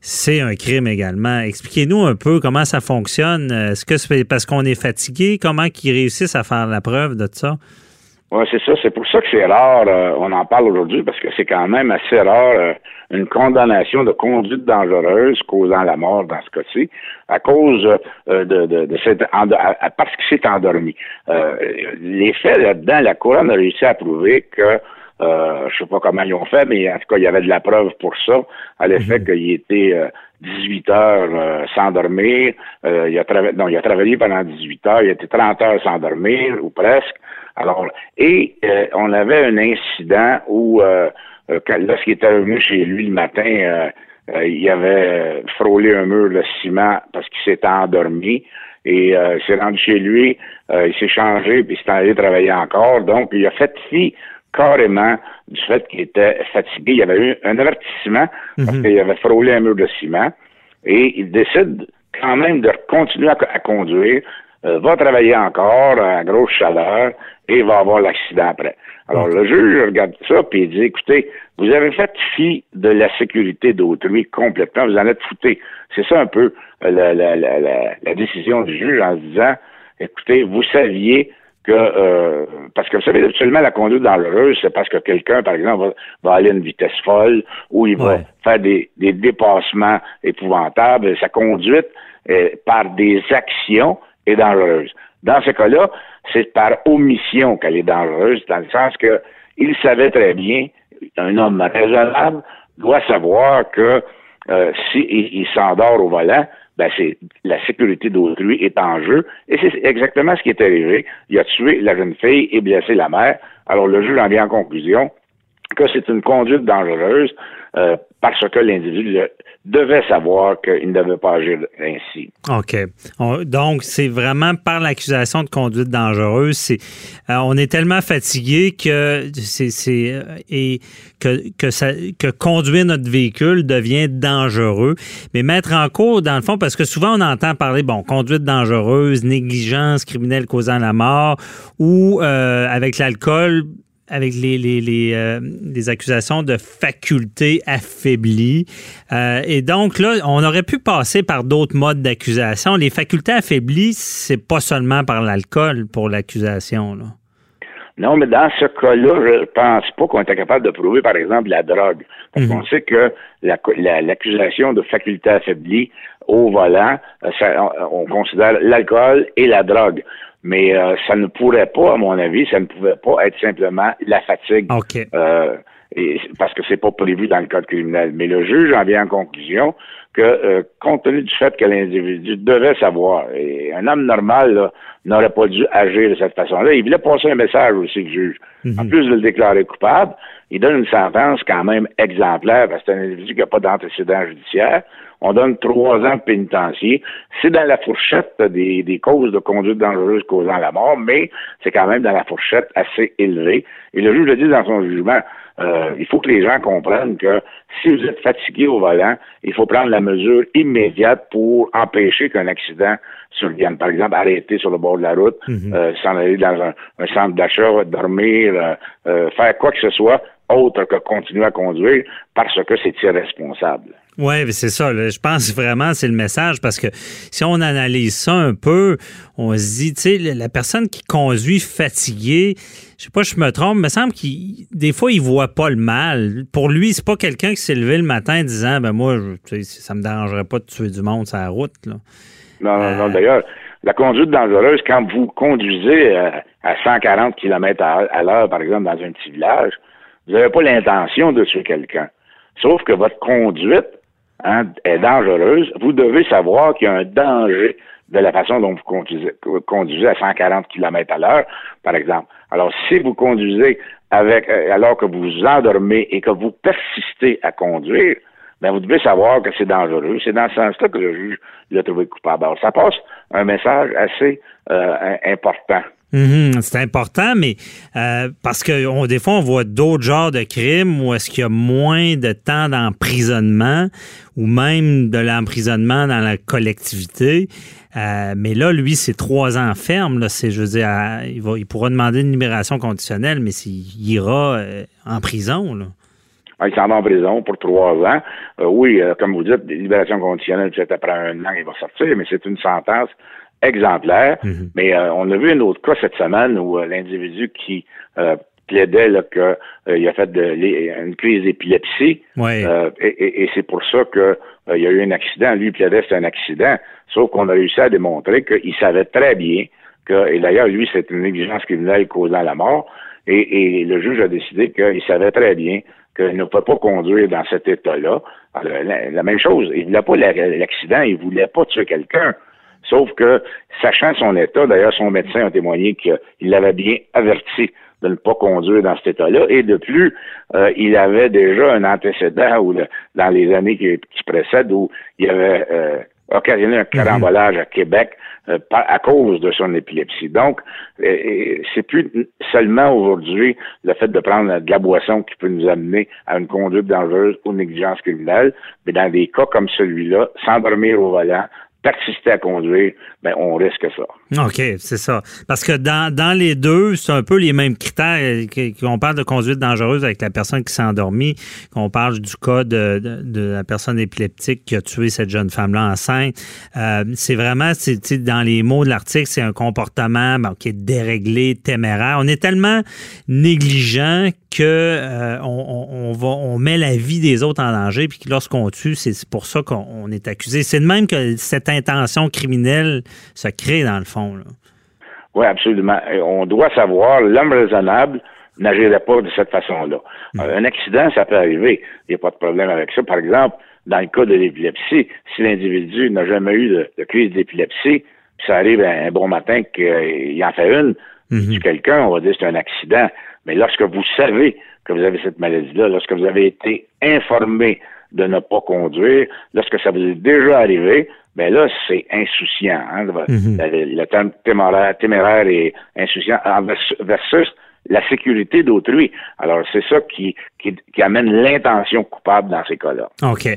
C'est un crime également. Expliquez-nous un peu comment ça fonctionne. Est-ce que c'est parce qu'on est fatigué? Comment qu'ils réussissent à faire la preuve de ça? Oui, c'est ça. C'est pour ça que c'est rare. euh, on en parle aujourd'hui parce que c'est quand même assez rare euh, une condamnation de conduite dangereuse causant la mort dans ce cas-ci à cause euh, de, cette parce qu'il s'est endormi. Les faits là-dedans, la couronne a réussi à prouver que euh, je sais pas comment ils ont fait, mais en tout cas, il y avait de la preuve pour ça, à l'effet qu'il était euh, 18 heures euh, sans dormir. Euh, il, a trava- non, il a travaillé pendant 18 heures, il été 30 heures sans dormir, ou presque. Alors, et euh, on avait un incident où, euh, euh, lorsqu'il était revenu chez lui le matin, euh, euh, il avait frôlé un mur de ciment parce qu'il s'était endormi. Et euh, il s'est rendu chez lui, euh, il s'est changé, puis il s'est allé travailler encore. Donc, il a fait fi carrément du fait qu'il était fatigué. Il y avait eu un avertissement parce qu'il avait frôlé un mur de ciment. Et il décide quand même de continuer à, à conduire, euh, va travailler encore à grosse chaleur et va avoir l'accident après. Alors le juge regarde ça puis il dit écoutez, vous avez fait fi de la sécurité d'autrui complètement, vous en êtes fouté. C'est ça un peu euh, la, la, la, la, la décision du juge en se disant écoutez, vous saviez que euh, parce que vous savez, absolument la conduite dangereuse, c'est parce que quelqu'un, par exemple, va, va aller à une vitesse folle ou il va Ouais. faire des, des dépassements épouvantables. Sa conduite, euh, par des actions, est dangereuse. Dans ce cas-là, c'est par omission qu'elle est dangereuse, dans le sens que il savait très bien, un homme raisonnable doit savoir que euh, si il, il s'endort au volant, ben c'est la sécurité d'autrui est en jeu. Et c'est exactement ce qui est arrivé. Il a tué la jeune fille et blessé la mère. Alors le juge en vient en conclusion que c'est une conduite dangereuse euh, parce que l'individu devait savoir qu'il ne devait pas agir ainsi. OK. On- donc, c'est vraiment par l'accusation de conduite dangereuse. Euh, on est tellement fatigué que c'est, c'est, euh, et que, que, ça, que conduire notre véhicule devient dangereux. Mais mettre en cause, dans le fond, parce que souvent on entend parler, bon, conduite dangereuse, négligence criminelle causant la mort, ou euh, avec l'alcool, avec les, les, les, euh, les accusations de facultés affaiblies. Euh, et donc, là, on aurait pu passer par d'autres modes d'accusation. Les facultés affaiblies, c'est pas seulement par l'alcool pour l'accusation. là. Non, mais dans ce cas-là, je pense pas qu'on était capable de prouver, par exemple, la drogue. Parce qu'on sait que la- la- l'accusation de faculté affaiblie au volant, euh, ça- on, on considère l'alcool et la drogue. Mais euh, ça ne pourrait pas, à mon avis, ça ne pouvait pas être simplement la fatigue. OK. Euh, et, parce que c'est pas prévu dans le code criminel. Mais le juge en vient en conclusion que, euh, compte tenu du fait que l'individu devait savoir, et un homme normal n'aurait pas dû agir de cette façon-là, il voulait passer un message aussi, le juge. Mhm. En plus de le déclarer coupable, il donne une sentence quand même exemplaire parce que c'est un individu qui n'a pas d'antécédent judiciaire. On donne trois ans de pénitencier. C'est dans la fourchette des, des causes de conduite dangereuse causant la mort, mais c'est quand même dans la fourchette assez élevée. Et le juge le dit dans son jugement. Euh, il faut que les gens comprennent que si vous êtes fatigué au volant, il faut prendre la mesure immédiate pour empêcher qu'un accident survienne. Par exemple, arrêter sur le bord de la route, euh, s'en aller dans un, un centre d'achat, dormir, euh, euh, faire quoi que ce soit autre que continuer à conduire parce que c'est irresponsable. Oui, c'est ça. là. Je pense vraiment c'est le message parce que si on analyse ça un peu, on se dit, tu sais, la- personne qui conduit fatiguée, je sais pas, je me trompe, mais il me semble qu'il des fois il voit pas le mal. Pour lui, c'est pas quelqu'un qui s'est levé le matin en disant, ben moi, je- tu sais, ça me dérangerait pas de tuer du monde sur la route. Là. Non, non, non. D'ailleurs, la conduite dangereuse, quand vous conduisez euh, à 140 km à, à l'heure, par exemple, dans un petit village, vous n'avez pas l'intention de tuer quelqu'un. Sauf que votre conduite hein, est dangereuse. Vous devez savoir qu'il y a un danger de la façon dont vous conduisez, conduisez à 140 km à l'heure, par exemple. Alors, si vous conduisez avec, euh, alors que vous vous endormez et que vous persistez à conduire, ben vous devez savoir que c'est dangereux. C'est dans ce sens-là que le juge l'a trouvé coupable. Alors, ça passe un message assez euh, important. Mhm, c'est important, mais euh, parce que on, des fois, on voit d'autres genres de crimes où est-ce qu'il y a moins de temps d'emprisonnement ou même de l'emprisonnement dans la collectivité. Euh, mais là, lui, c'est trois ans ferme. Là, c'est, je veux dire, il, va, il pourra demander une libération conditionnelle, mais s'il ira euh, en prison. Là. Ah, Il s'en va en prison pour trois ans. Euh, oui, euh, comme vous dites, libération conditionnelle, peut-être après un an, il va sortir, mais c'est une sentence exemplaire. Mais euh, on a vu un autre cas cette semaine où euh, l'individu qui euh, plaidait que euh, il a fait de, les- une crise d'épilepsie. Ouais. Euh, et et- et c'est pour ça que euh, il y a eu un accident. Lui il plaidait c'était un accident. Sauf qu'on a réussi à démontrer qu'il savait très bien que, et d'ailleurs, lui, c'est une négligence criminelle causant la mort. Et, et le juge a décidé qu'il savait très bien qu'il ne peut pas conduire dans cet état-là. La, la même chose, il voulait pas la- l'accident, il voulait pas tuer quelqu'un. Sauf que, sachant son état, d'ailleurs, son médecin a témoigné qu'il l'avait bien averti de ne pas conduire dans cet état-là. Et de plus, euh, il avait déjà un antécédent où le- dans les années qui, qui précèdent où il avait euh, occasionné un carambolage à Québec euh, à cause de son épilepsie. Donc, c'est plus seulement aujourd'hui le fait de prendre de la boisson qui peut nous amener à une conduite dangereuse ou négligence criminelle, mais dans des cas comme celui-là, s'endormir au volant, persister à conduire, ben on risque ça. OK, c'est ça. Parce que dans, dans les deux, c'est un peu les mêmes critères. Qu'on parle de conduite dangereuse avec la personne qui s'est endormie, qu'on parle du cas de, de, de la personne épileptique qui a tué cette jeune femme-là enceinte. Euh, c'est vraiment, c'est, dans les mots de l'article, c'est un comportement qui est déréglé, téméraire. On est tellement négligent que euh, on, on- on va, on met la vie des autres en danger, puis que lorsqu'on tue, c'est pour ça qu'on on est accusé. C'est de même que cette intention criminelle se crée dans le fond. Là. Oui, absolument. On doit savoir, l'homme raisonnable n'agirait pas de cette façon-là. Euh, Un accident, ça peut arriver. Il n'y a pas de problème avec ça. Par exemple, dans le cas de l'épilepsie, si l'individu n'a jamais eu de, de crise d'épilepsie, puis ça arrive un, un bon matin qu'il en fait une, sur quelqu'un, on va dire que c'est un accident. Mais lorsque vous savez que vous avez cette maladie-là, lorsque vous avez été informé de ne pas conduire, lorsque ça vous est déjà arrivé, ben là, c'est insouciant. Hein, le, le terme téméraire, téméraire et insouciant versus la sécurité d'autrui. Alors, c'est ça qui, qui, qui amène l'intention coupable dans ces cas-là. OK.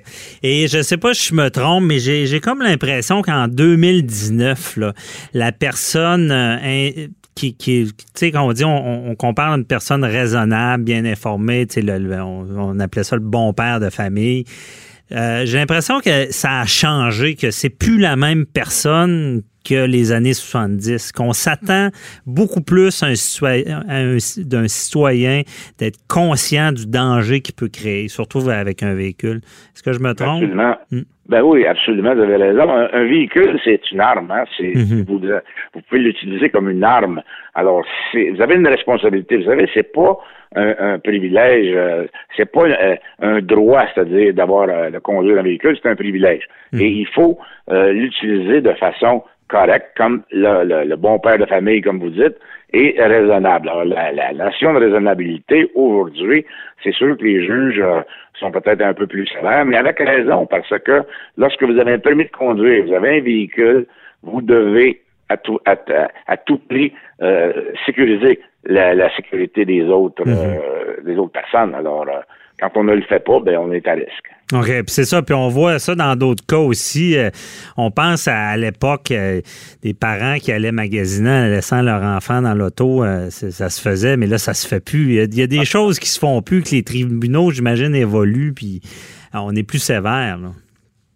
Et je sais pas si je me trompe, mais j'ai comme l'impression qu'en 2019, là, la personne euh, qui, qui tu sais, quand on dit, on, compare une personne raisonnable, bien informée, tu sais, on appelait ça le bon père de famille. Euh, j'ai l'impression que ça a changé, que c'est plus la même personne que les années 70, qu'on s'attend beaucoup plus à un citoyen- d'un citoyen d'être conscient du danger qu'il peut créer, surtout avec un véhicule. Est-ce que je me trompe? Absolument. Mm. Ben oui, absolument, vous avez raison. Un, un véhicule, c'est une arme. Hein? C'est, Mhm. vous, vous pouvez l'utiliser comme une arme. Alors, c'est, vous avez une responsabilité. Vous savez, c'est pas un, un privilège. euh, c'est pas euh, un droit, c'est-à-dire d'avoir euh, de conduire un véhicule, c'est un privilège. Et il faut euh, l'utiliser de façon correcte, comme le, le- le bon père de famille, comme vous dites, et raisonnable. Alors, la, la notion de raisonnabilité, aujourd'hui, c'est sûr que les juges euh, sont peut-être un peu plus sévères, mais avec raison, parce que lorsque vous avez un permis de conduire, vous avez un véhicule, vous devez à tout, à, à- tout prix euh, sécuriser la, la sécurité des autres, euh, des autres personnes. Alors, euh, quand on ne le fait pas, ben on est à risque. OK, puis c'est ça. Puis on voit ça dans d'autres cas aussi. Euh, on pense à, à l'époque euh, des parents qui allaient magasiner en laissant leur enfant dans l'auto. euh, ça se faisait, mais là, ça se fait plus. Il y a, il y a des choses qui se font plus, que les tribunaux, j'imagine, évoluent, puis euh, on est plus sévère. là.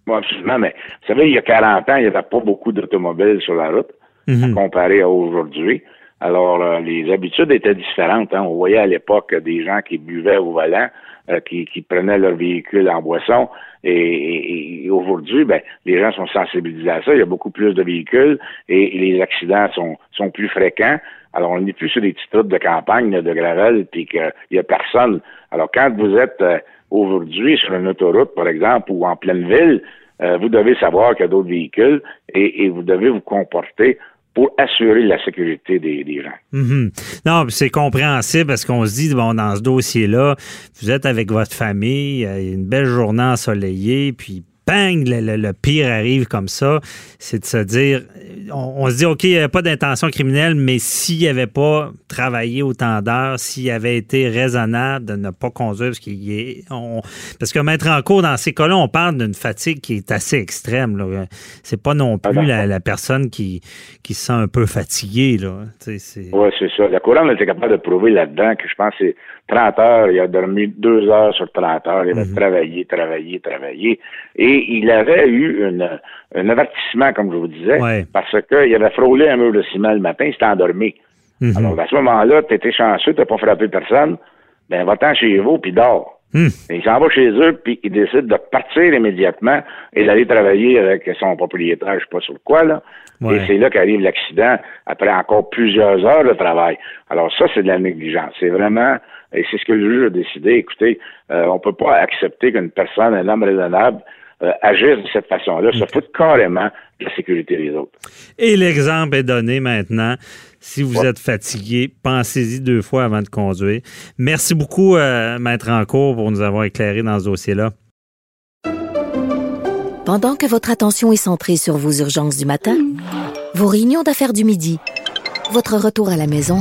Bon, absolument, mais vous savez, il y a 40 ans, il n'y avait pas beaucoup d'automobiles sur la route, Mhm. comparé à aujourd'hui. Alors, euh, les habitudes étaient différentes. hein. On voyait à l'époque des gens qui buvaient au volant, euh, qui, qui prenaient leur véhicule en boisson. Et, et- et aujourd'hui, ben, les gens sont sensibilisés à ça. Il y a beaucoup plus de véhicules et, et les accidents sont, sont plus fréquents. Alors, on n'est plus sur des petites routes de campagne, de gravel, puis qu'il n'y a personne. Alors, quand vous êtes euh, aujourd'hui sur une autoroute, par exemple, ou en pleine ville, euh, vous devez savoir qu'il y a d'autres véhicules et, et vous devez vous comporter pour assurer la sécurité des, gens. Mhm. Non, c'est compréhensible parce qu'on se dit, bon, dans ce dossier-là, vous êtes avec votre famille, euh, une belle journée ensoleillée, puis bang, le, pire arrive comme ça. C'est de se dire, on, se dit, OK, il n'y avait pas d'intention criminelle, mais s'il n'y avait pas travaillé autant d'heures, s'il avait été raisonnable de ne pas conduire, parce qu'il est. parce que mettre en cours dans ces cas-là, on parle d'une fatigue qui est assez extrême. C'est pas non plus la, personne qui, qui se sent un peu fatiguée. Oui, c'est ça. La couronne était capable de prouver là-dedans que je pense que 30 heures, il a dormi deux heures sur 30 heures, il avait travaillé, travaillé, travaillé. Et il avait eu une, un avertissement, comme je vous disais, Ouais. parce qu'il avait frôlé un mur de ciment le matin, il s'était endormi. Mhm. Alors, à ce moment-là, tu étais chanceux, tu pas frappé personne, ben va-t'en chez vous, puis dors. Hmm. Il s'en va chez eux, puis il décide de partir immédiatement et d'aller travailler avec son propriétaire, je sais pas sur quoi, là. Ouais. Et c'est là qu'arrive l'accident, après encore plusieurs heures de travail. Alors ça, c'est de la négligence. C'est vraiment, et c'est ce que le juge a décidé, écoutez, euh, on peut pas accepter qu'une personne, un homme raisonnable, euh, agisse de cette façon-là, se fout carrément de la sécurité des autres. Et l'exemple est donné maintenant. Si vous êtes fatigué, pensez-y deux fois avant de conduire. Merci beaucoup, euh, Maître Encourt, pour nous avoir éclairé dans ce dossier-là. Pendant que votre attention est centrée sur vos urgences du matin, vos réunions d'affaires du midi, votre retour à la maison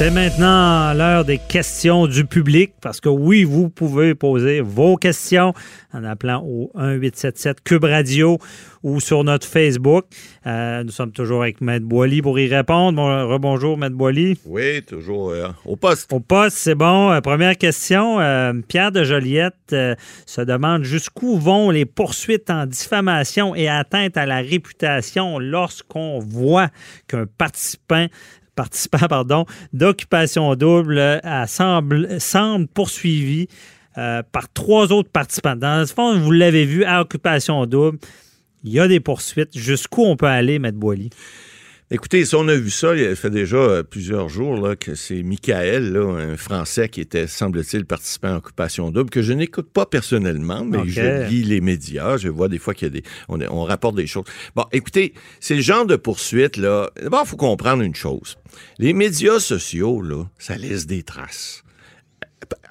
C'est maintenant l'heure des questions du public parce que oui, vous pouvez poser vos questions en appelant au 1877 Cube Radio ou sur notre Facebook. Euh, nous sommes toujours avec Maître Boily pour y répondre. Bon, rebonjour, Maître Boily. Oui, toujours euh, au poste. Au poste, c'est bon. Euh, première question. Pierre de Joliette se demande jusqu'où vont les poursuites en diffamation et atteinte à la réputation lorsqu'on voit qu'un participant participant pardon, d'occupation double semble, semble poursuivi euh, par trois autres participants. Dans le fond, vous l'avez vu, à occupation double, il y a des poursuites. Jusqu'où on peut aller, Maître Boily? Écoutez, si on a vu ça, il fait déjà euh, plusieurs jours là, que c'est Michael, là, un Français qui était, semble-t-il, participant à Occupation Double, que je n'écoute pas personnellement, mais je lis les médias, je vois des fois qu'il y a des. On, on rapporte des choses. Bon, écoutez, c'est le genre de poursuite, là. D'abord, il faut comprendre une chose. Les médias sociaux, là, ça laisse des traces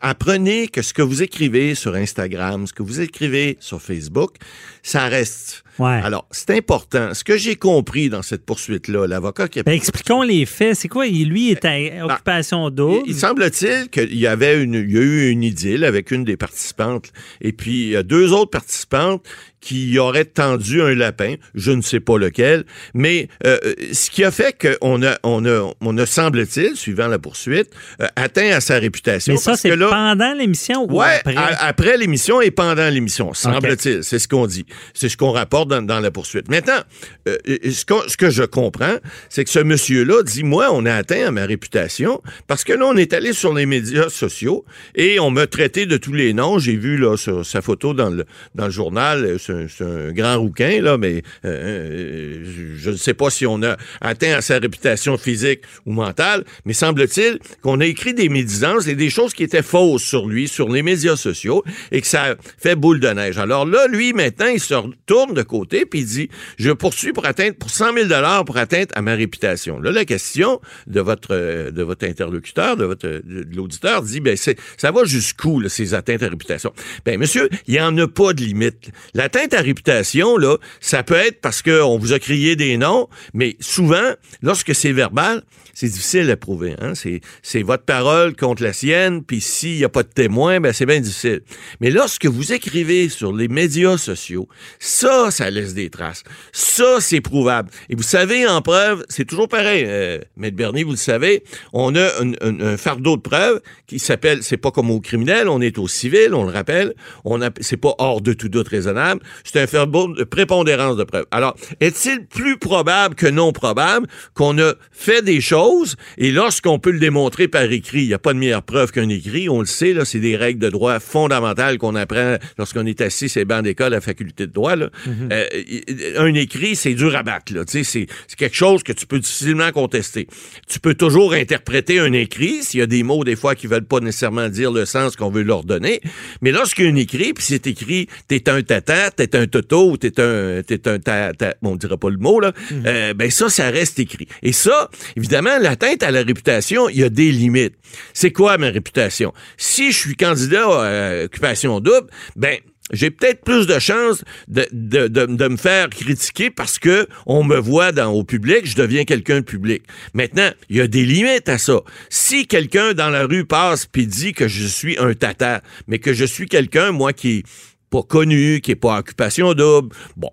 apprenez que ce que vous écrivez sur Instagram, ce que vous écrivez sur Facebook, ça reste. Ouais. Alors, c'est important. Ce que j'ai compris dans cette poursuite-là, l'avocat qui a... Ben, expliquons les faits. C'est quoi? Il- Lui est à occupation double. Il, il semble-t-il qu'il y avait une, il y a eu une idylle avec une des participantes, et puis il y a deux autres participantes qui auraient tendu un lapin, je ne sais pas lequel, mais euh, ce qui a fait qu'on a, on a, on a semble-t-il, suivant la poursuite, euh, atteint à sa réputation. Mais ça, c'est pendant l'émission ou ouais, après? après l'émission et pendant l'émission, semble-t-il. C'est ce qu'on dit. C'est ce qu'on rapporte dans, dans la poursuite. Maintenant, euh, euh, ce, que je comprends, c'est que ce monsieur-là dit, moi, on a atteint à ma réputation parce que là, on est allé sur les médias sociaux et on m'a traité de tous les noms. J'ai vu là, sur sa photo dans le, dans le journal. Un, un grand rouquin, là, mais euh, euh, je ne sais pas si on a atteint à sa réputation physique ou mentale, mais semble-t-il qu'on a écrit des médisances et des choses qui étaient fausses sur lui, sur les médias sociaux, et que ça fait boule de neige. Alors là, lui, maintenant, il se retourne de côté puis il dit, je poursuis pour atteindre, pour 100 000 dollars pour atteindre à ma réputation. Là, la question de votre, euh, de votre interlocuteur, de votre, l'auditeur dit, ben, ça va jusqu'où, ces atteintes à réputation? Ben, monsieur, il n'y en a pas de limite. L'atteinte à réputation, ça peut être parce qu'on vous a crié des noms, mais souvent, lorsque c'est verbal, c'est difficile à prouver. Hein? C'est, votre parole contre la sienne, puis s'il n'y a pas de témoin, ben c'est bien difficile. Mais lorsque vous écrivez sur les médias sociaux, ça, ça laisse des traces. Ça, c'est prouvable. Et vous savez, en preuve, c'est toujours pareil. Euh, Maître Bernier, vous le savez, on a un, un- un fardeau de preuves qui s'appelle, c'est pas comme au criminel, on est au civil, on le rappelle, on c'est pas hors de tout doute raisonnable, c'est un fardeau de prépondérance de preuves. Alors, est-il plus probable que non probable qu'on a fait des choses et lorsqu'on peut le démontrer par écrit, il n'y a pas de meilleure preuve qu'un écrit, on le sait, là, c'est des règles de droit fondamentales qu'on apprend lorsqu'on est assis les bancs d'école à la faculté de droit. Là. Euh, un écrit, c'est dur à battre. C'est quelque chose que tu peux difficilement contester. Tu peux toujours interpréter un écrit s'il y a des mots des fois qui veulent pas nécessairement dire le sens qu'on veut leur donner. Mais lorsqu'il y a un écrit, puis c'est écrit t'es un tata, t'es un toto, t'es un t'es un ta, ta- bon, on dira pas le mot là. euh, ben ça, ça reste écrit. Et ça, évidemment, l'atteinte à la réputation, il y a des limites. C'est quoi ma réputation? Si je suis candidat à occupation double, ben j'ai peut-être plus de chances de, me faire critiquer parce que on me voit au public, je deviens quelqu'un de public. Maintenant, il y a des limites à ça. Si quelqu'un dans la rue passe puis dit que je suis un tata, mais que je suis quelqu'un, moi, qui pas connu, qui est pas occupation double, bon,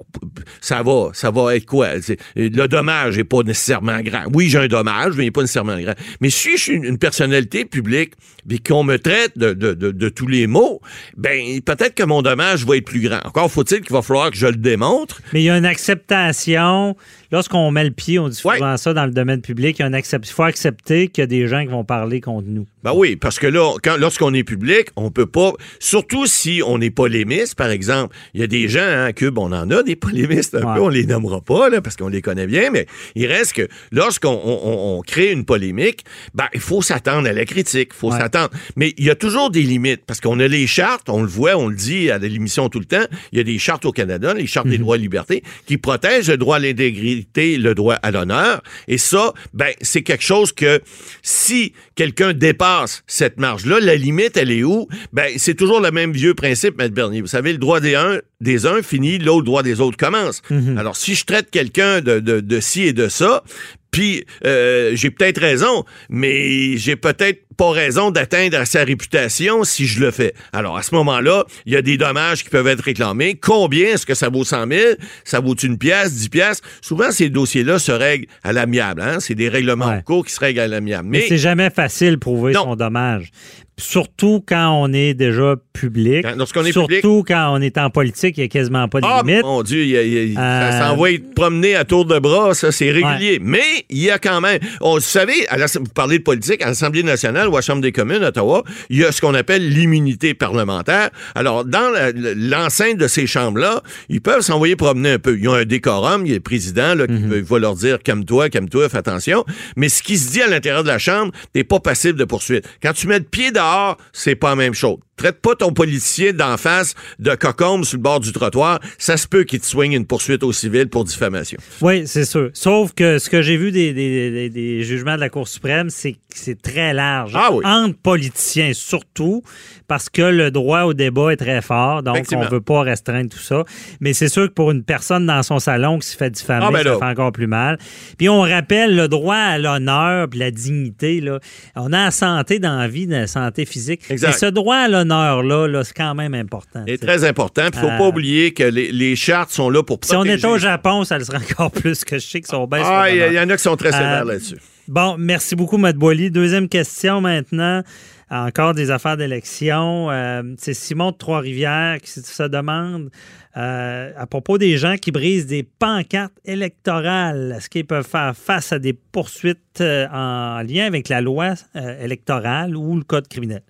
ça va, ça va être quoi? Le dommage est pas nécessairement grand. Oui, j'ai un dommage, mais il n'est pas nécessairement grand. Mais si je suis une, personnalité publique, puis qu'on me traite de, de, de, de tous les mots, ben peut-être que mon dommage va être plus grand. Encore faut-il qu'il va falloir que je le démontre. Mais il y a une acceptation. Lorsqu'on met le pied, on dit souvent ça dans le domaine public, il accept- faut accepter qu'il y a des gens qui vont parler contre nous. Ben oui, parce que là, quand, lorsqu'on est public, on peut pas, surtout si on est polémiste, par exemple, il y a des gens, hein, Cube, on en a des polémistes un Ouais. peu, on les nommera pas, là, parce qu'on les connaît bien, mais il reste que lorsqu'on on, on- on crée une polémique, ben, il faut s'attendre à la critique, il faut Ouais. s'attendre. Mais il y a toujours des limites, parce qu'on a les chartes, on le voit, on le dit à l'émission tout le temps, il y a des chartes au Canada, les chartes des droits et libertés, qui protègent le droit à l'intégrité, le droit à l'honneur, et ça, ben, c'est quelque chose que si quelqu'un dépasse cette marge-là, la limite, elle est où? Ben, c'est toujours le même vieux principe, Maître Bernier. Vous savez, le droit des uns, des uns finit, l'autre, droit des autres commence. Alors, si je traite quelqu'un de, de, de ci et de ça, puis euh, j'ai peut-être raison, mais j'ai peut-être pas raison d'atteindre à sa réputation si je le fais. Alors, à ce moment-là, il y a des dommages qui peuvent être réclamés. Combien? Est-ce que ça vaut 100 000? Ça vaut une pièce, 10 pièces? Souvent, ces dossiers-là se règlent à l'amiable. Hein? C'est des règlements en cours qui se règlent à l'amiable. Mais, Mais, c'est jamais facile de prouver son dommage. Surtout quand on est déjà public. Quand- lorsqu'on est Surtout public. quand on est en politique, il n'y a quasiment pas de Ah, limite. mon Dieu, il y a- il y a- Euh, ça s'envoie te promener à tour de bras, ça, c'est régulier. Mais il y a quand même, on, vous savez, à la- vous parlez de politique, à l'Assemblée nationale ou à la Chambre des communes, Ottawa, il y a ce qu'on appelle l'immunité parlementaire. Alors, dans la- l'enceinte de ces chambres-là, ils peuvent s'envoyer promener un peu. Ils ont un décorum, il y a le président là, qui Mhm. va leur dire, calme-toi, calme-toi, fais attention. Mais ce qui se dit à l'intérieur de la Chambre, t'es pas passible de poursuite. Quand tu mets le pied dehors, c'est pas la même chose. Traite pas ton politicien d'en face de cocombe sur le bord du trottoir. Ça se peut qu'il te soigne une poursuite au civil pour diffamation. Oui, c'est sûr. Sauf que ce que j'ai vu des, des- des- des jugements de la Cour suprême, c'est que c'est très large. Ah oui. Entre politiciens, surtout, parce que le droit au débat est très fort, donc on ne veut pas restreindre tout ça. Mais c'est sûr que pour une personne dans son salon qui se fait diffamer, Ah, ben ça fait encore plus mal. Puis on rappelle le droit à l'honneur puis la dignité. Là. On a la santé dans la vie, la santé physique. Exact. Et ce droit à l'honneur-là, là, c'est quand même important. C'est très important. Il faut Euh, pas oublier que les, les chartes sont là pour Si on protéger. était au Japon, ça le serait encore plus que je sais qu'ils sont bien Ah, il y, en a qui sont très sévères Euh, là-dessus. Bon, merci beaucoup, Matt Boily. Deuxième question maintenant. encore des affaires d'élection. Euh, c'est Simon de Trois-Rivières qui se demande euh, à propos des gens qui brisent des pancartes électorales. Est-ce qu'ils peuvent faire face à des poursuites euh, en lien avec la loi électorale ou le code criminel?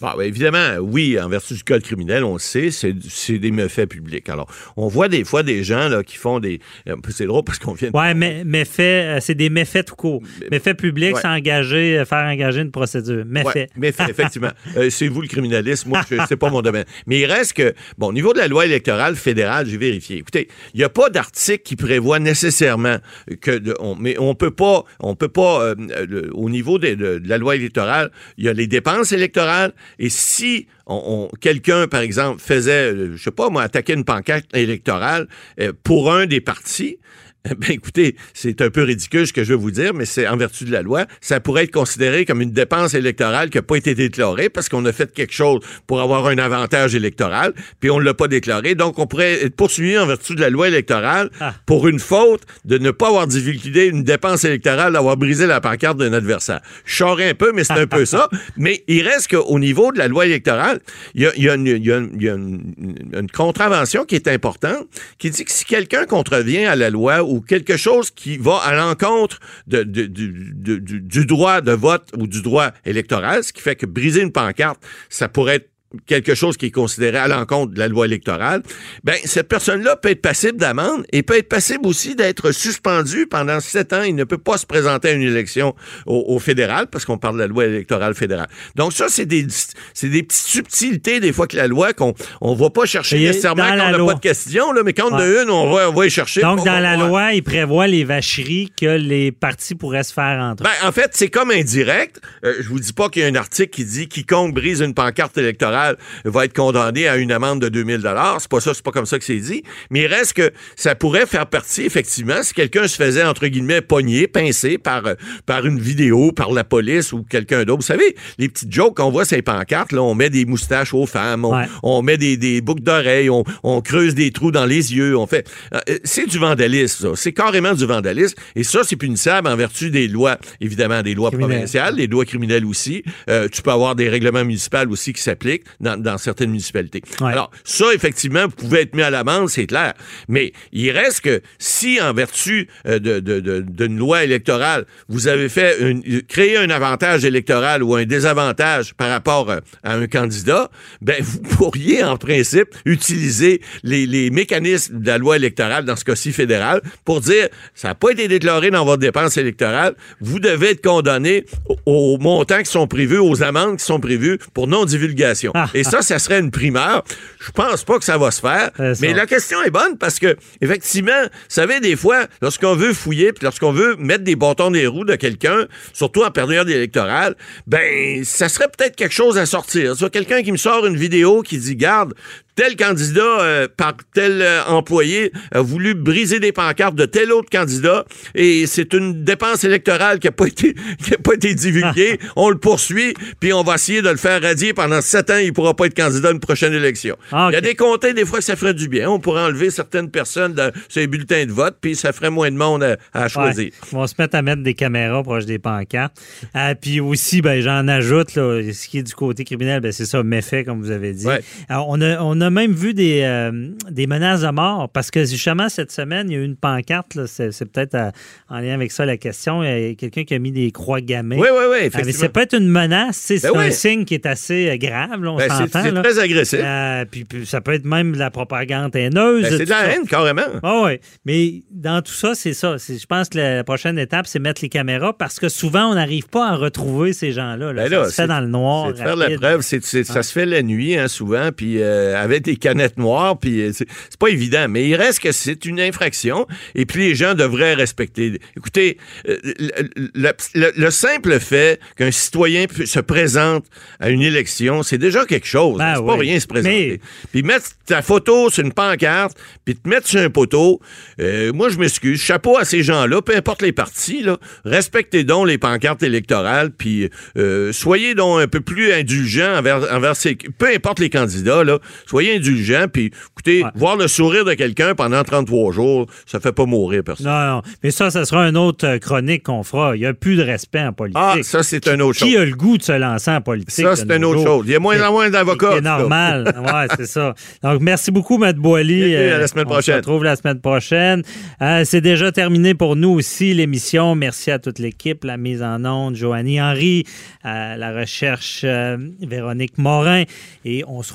Bon, ben, évidemment, oui, en vertu du code criminel, on le sait, c'est des méfaits publics. Alors, on voit des fois des gens là, qui font des. Euh, c'est drôle parce qu'on vient. De... Ouais, mais méfaits, euh, c'est des méfaits tout court. Méfaits publics, c'est engager, euh, faire engager une procédure. Méfaits. Ouais, méfaits, effectivement. c'est vous le criminalisme, moi, c'est pas mon domaine. Mais il reste que, bon, au niveau de la loi électorale fédérale, j'ai vérifié. Écoutez, il n'y a pas d'article qui prévoit nécessairement que. on, mais on peut pas, on peut pas, au niveau de, de la loi électorale, il y a les dépenses électorales et si quelqu'un, par exemple, faisait, euh, je sais pas moi, attaquer une pancarte électorale euh, pour un des partis, Ben écoutez, c'est un peu ridicule ce que je veux vous dire, mais c'est en vertu de la loi, ça pourrait être considéré comme une dépense électorale qui n'a pas été déclarée parce qu'on a fait quelque chose pour avoir un avantage électoral, puis on ne l'a pas déclaré. Donc, on pourrait être poursuivi en vertu de la loi électorale ah. pour une faute de ne pas avoir divulgué une dépense électorale, d'avoir brisé la pancarte d'un adversaire. Je un peu, mais c'est un peu ça. Mais il reste qu'au niveau de la loi électorale, il y a, une contravention qui est importante, qui dit que si quelqu'un contrevient à la loi ou quelque chose qui va à l'encontre de, du droit de vote ou du droit électoral, ce qui fait que briser une pancarte, ça pourrait être quelque chose qui est considéré à l'encontre de la loi électorale, ben cette personne-là peut être passible d'amende et peut être passible aussi d'être suspendu pendant sept ans. Il ne peut pas se présenter à une élection au, fédéral parce qu'on parle de la loi électorale fédérale. Donc ça, c'est des c'est des petites subtilités des fois que la loi qu'on on va pas chercher nécessairement quand on n'a pas de question, là, mais quand on a une, on va, on va y chercher. Donc dans la loi, il prévoit les vacheries que les partis pourraient se faire entre. Ben, en fait, c'est comme indirect. Euh, je vous dis pas qu'il y a un article qui dit quiconque brise une pancarte électorale va être condamné à une amende de 2000 dollars. C'est pas ça, c'est pas comme ça que c'est dit. Mais il reste que ça pourrait faire partie, effectivement, si quelqu'un se faisait, entre guillemets, pogner, pincer par, par une vidéo, par la police ou quelqu'un d'autre. Vous savez, les petites jokes qu'on voit sur les pancartes, là, on met des moustaches aux femmes, on, met des, des boucles d'oreilles, on, creuse des trous dans les yeux, on fait... Euh, c'est du vandalisme, ça. C'est carrément du vandalisme. Et ça, c'est punissable en vertu des lois, évidemment, des lois provinciales, des lois criminelles aussi. Euh, tu peux avoir des règlements municipaux aussi qui s'appliquent dans, certaines municipalités. Alors, ça, effectivement, vous pouvez être mis à l'amende, c'est clair. Mais il reste que si, en vertu euh, d'une de, de, loi électorale, vous avez fait une, créé un avantage électoral ou un désavantage par rapport euh, à un candidat, ben vous pourriez, en principe, utiliser les, les mécanismes de la loi électorale, dans ce cas-ci fédéral, pour dire ça n'a pas été déclaré dans votre dépense électorale, vous devez être condamné aux, montants qui sont prévus, aux amendes qui sont prévues pour non-divulgation. Et ça, ça serait une primeur. Je pense pas que ça va se faire. Mais la question est bonne parce que, effectivement, vous savez, des fois, lorsqu'on veut fouiller, puis lorsqu'on veut mettre des bâtons des roues de quelqu'un, surtout en période électorale, ben, ça serait peut-être quelque chose à sortir. Soit quelqu'un qui me sort une vidéo qui dit, garde, tel candidat euh, par tel euh, employé a voulu briser des pancartes de tel autre candidat et c'est une dépense électorale qui n'a pas été qui a pas été divulguée. on le poursuit puis on va essayer de le faire radier pendant sept ans. Il pourra pas être candidat à une prochaine élection. Ah, il y a des comtés des fois que ça ferait du bien. On pourrait enlever certaines personnes de ces bulletins de vote puis ça ferait moins de monde à, choisir. On va se mettre à mettre des caméras proches des pancartes. Euh, puis aussi, ben j'en ajoute là, ce qui est du côté criminel, ben c'est ça méfait comme vous avez dit. Alors, on a on a même vu des, euh, des menaces de mort parce que justement, cette semaine, il y a eu une pancarte. C'est peut-être euh, en lien avec ça la question. Il y a quelqu'un qui a mis des croix gammées. Oui, oui, oui. Euh, mais c'est peut être une menace. C'est ben un signe qui est assez grave. on ben, C'est très agressif. puis, ça peut être même de la propagande haineuse. Ben, c'est de la haine, carrément. Ah oui. Mais dans tout ça, c'est ça. Je pense que la prochaine étape, c'est mettre les caméras parce que souvent, on n'arrive pas à retrouver ces gens-là. Là. ça se fait dans le noir. Faire la preuve. ça ah. se fait la nuit, hein, souvent. Puis avec des canettes noires, puis euh, c'est pas évident. Mais il reste que c'est une infraction, et puis les gens devraient respecter. Écoutez, euh, le, simple fait qu'un citoyen se présente à une élection, c'est déjà quelque chose. Ben c'est pas rien se présenter. Puis mettre ta photo sur une pancarte, puis te mettre sur un poteau, euh, moi je m'excuse. Chapeau à ces gens-là, peu importe les partis, là, respectez donc les pancartes électorales, puis soyez donc un peu plus indulgents envers, envers ces... Peu importe les candidats, là, soyez soyez indulgents, puis écoutez, voir le sourire de quelqu'un pendant 33 jours, ça fait pas mourir personne. Non, non. Mais ça, ça sera une autre euh, chronique qu'on fera. Il n'y a plus de respect en politique. Ah, ça, c'est un autre chose. Qui a le goût de se lancer en politique? Ça, c'est une autre chose. Il y a moins en moins d'avocats. C'est normal. ouais, c'est ça. Donc, merci beaucoup, Matt Boily. à la semaine prochaine. On se retrouve la semaine prochaine. Euh, c'est déjà terminé pour nous aussi, l'émission. Merci à toute l'équipe, la mise en onde, Joanie Henry, euh, la recherche, euh, Véronique Morin. Et on se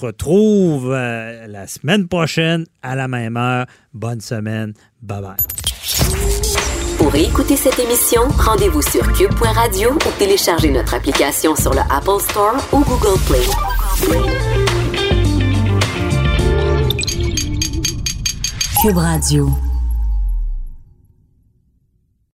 la semaine prochaine à la même heure. Bonne semaine. Bye bye. Pour écouter cette émission, rendez-vous sur cube.radio ou téléchargez notre application sur le Apple Store ou Google Play. Cube Radio.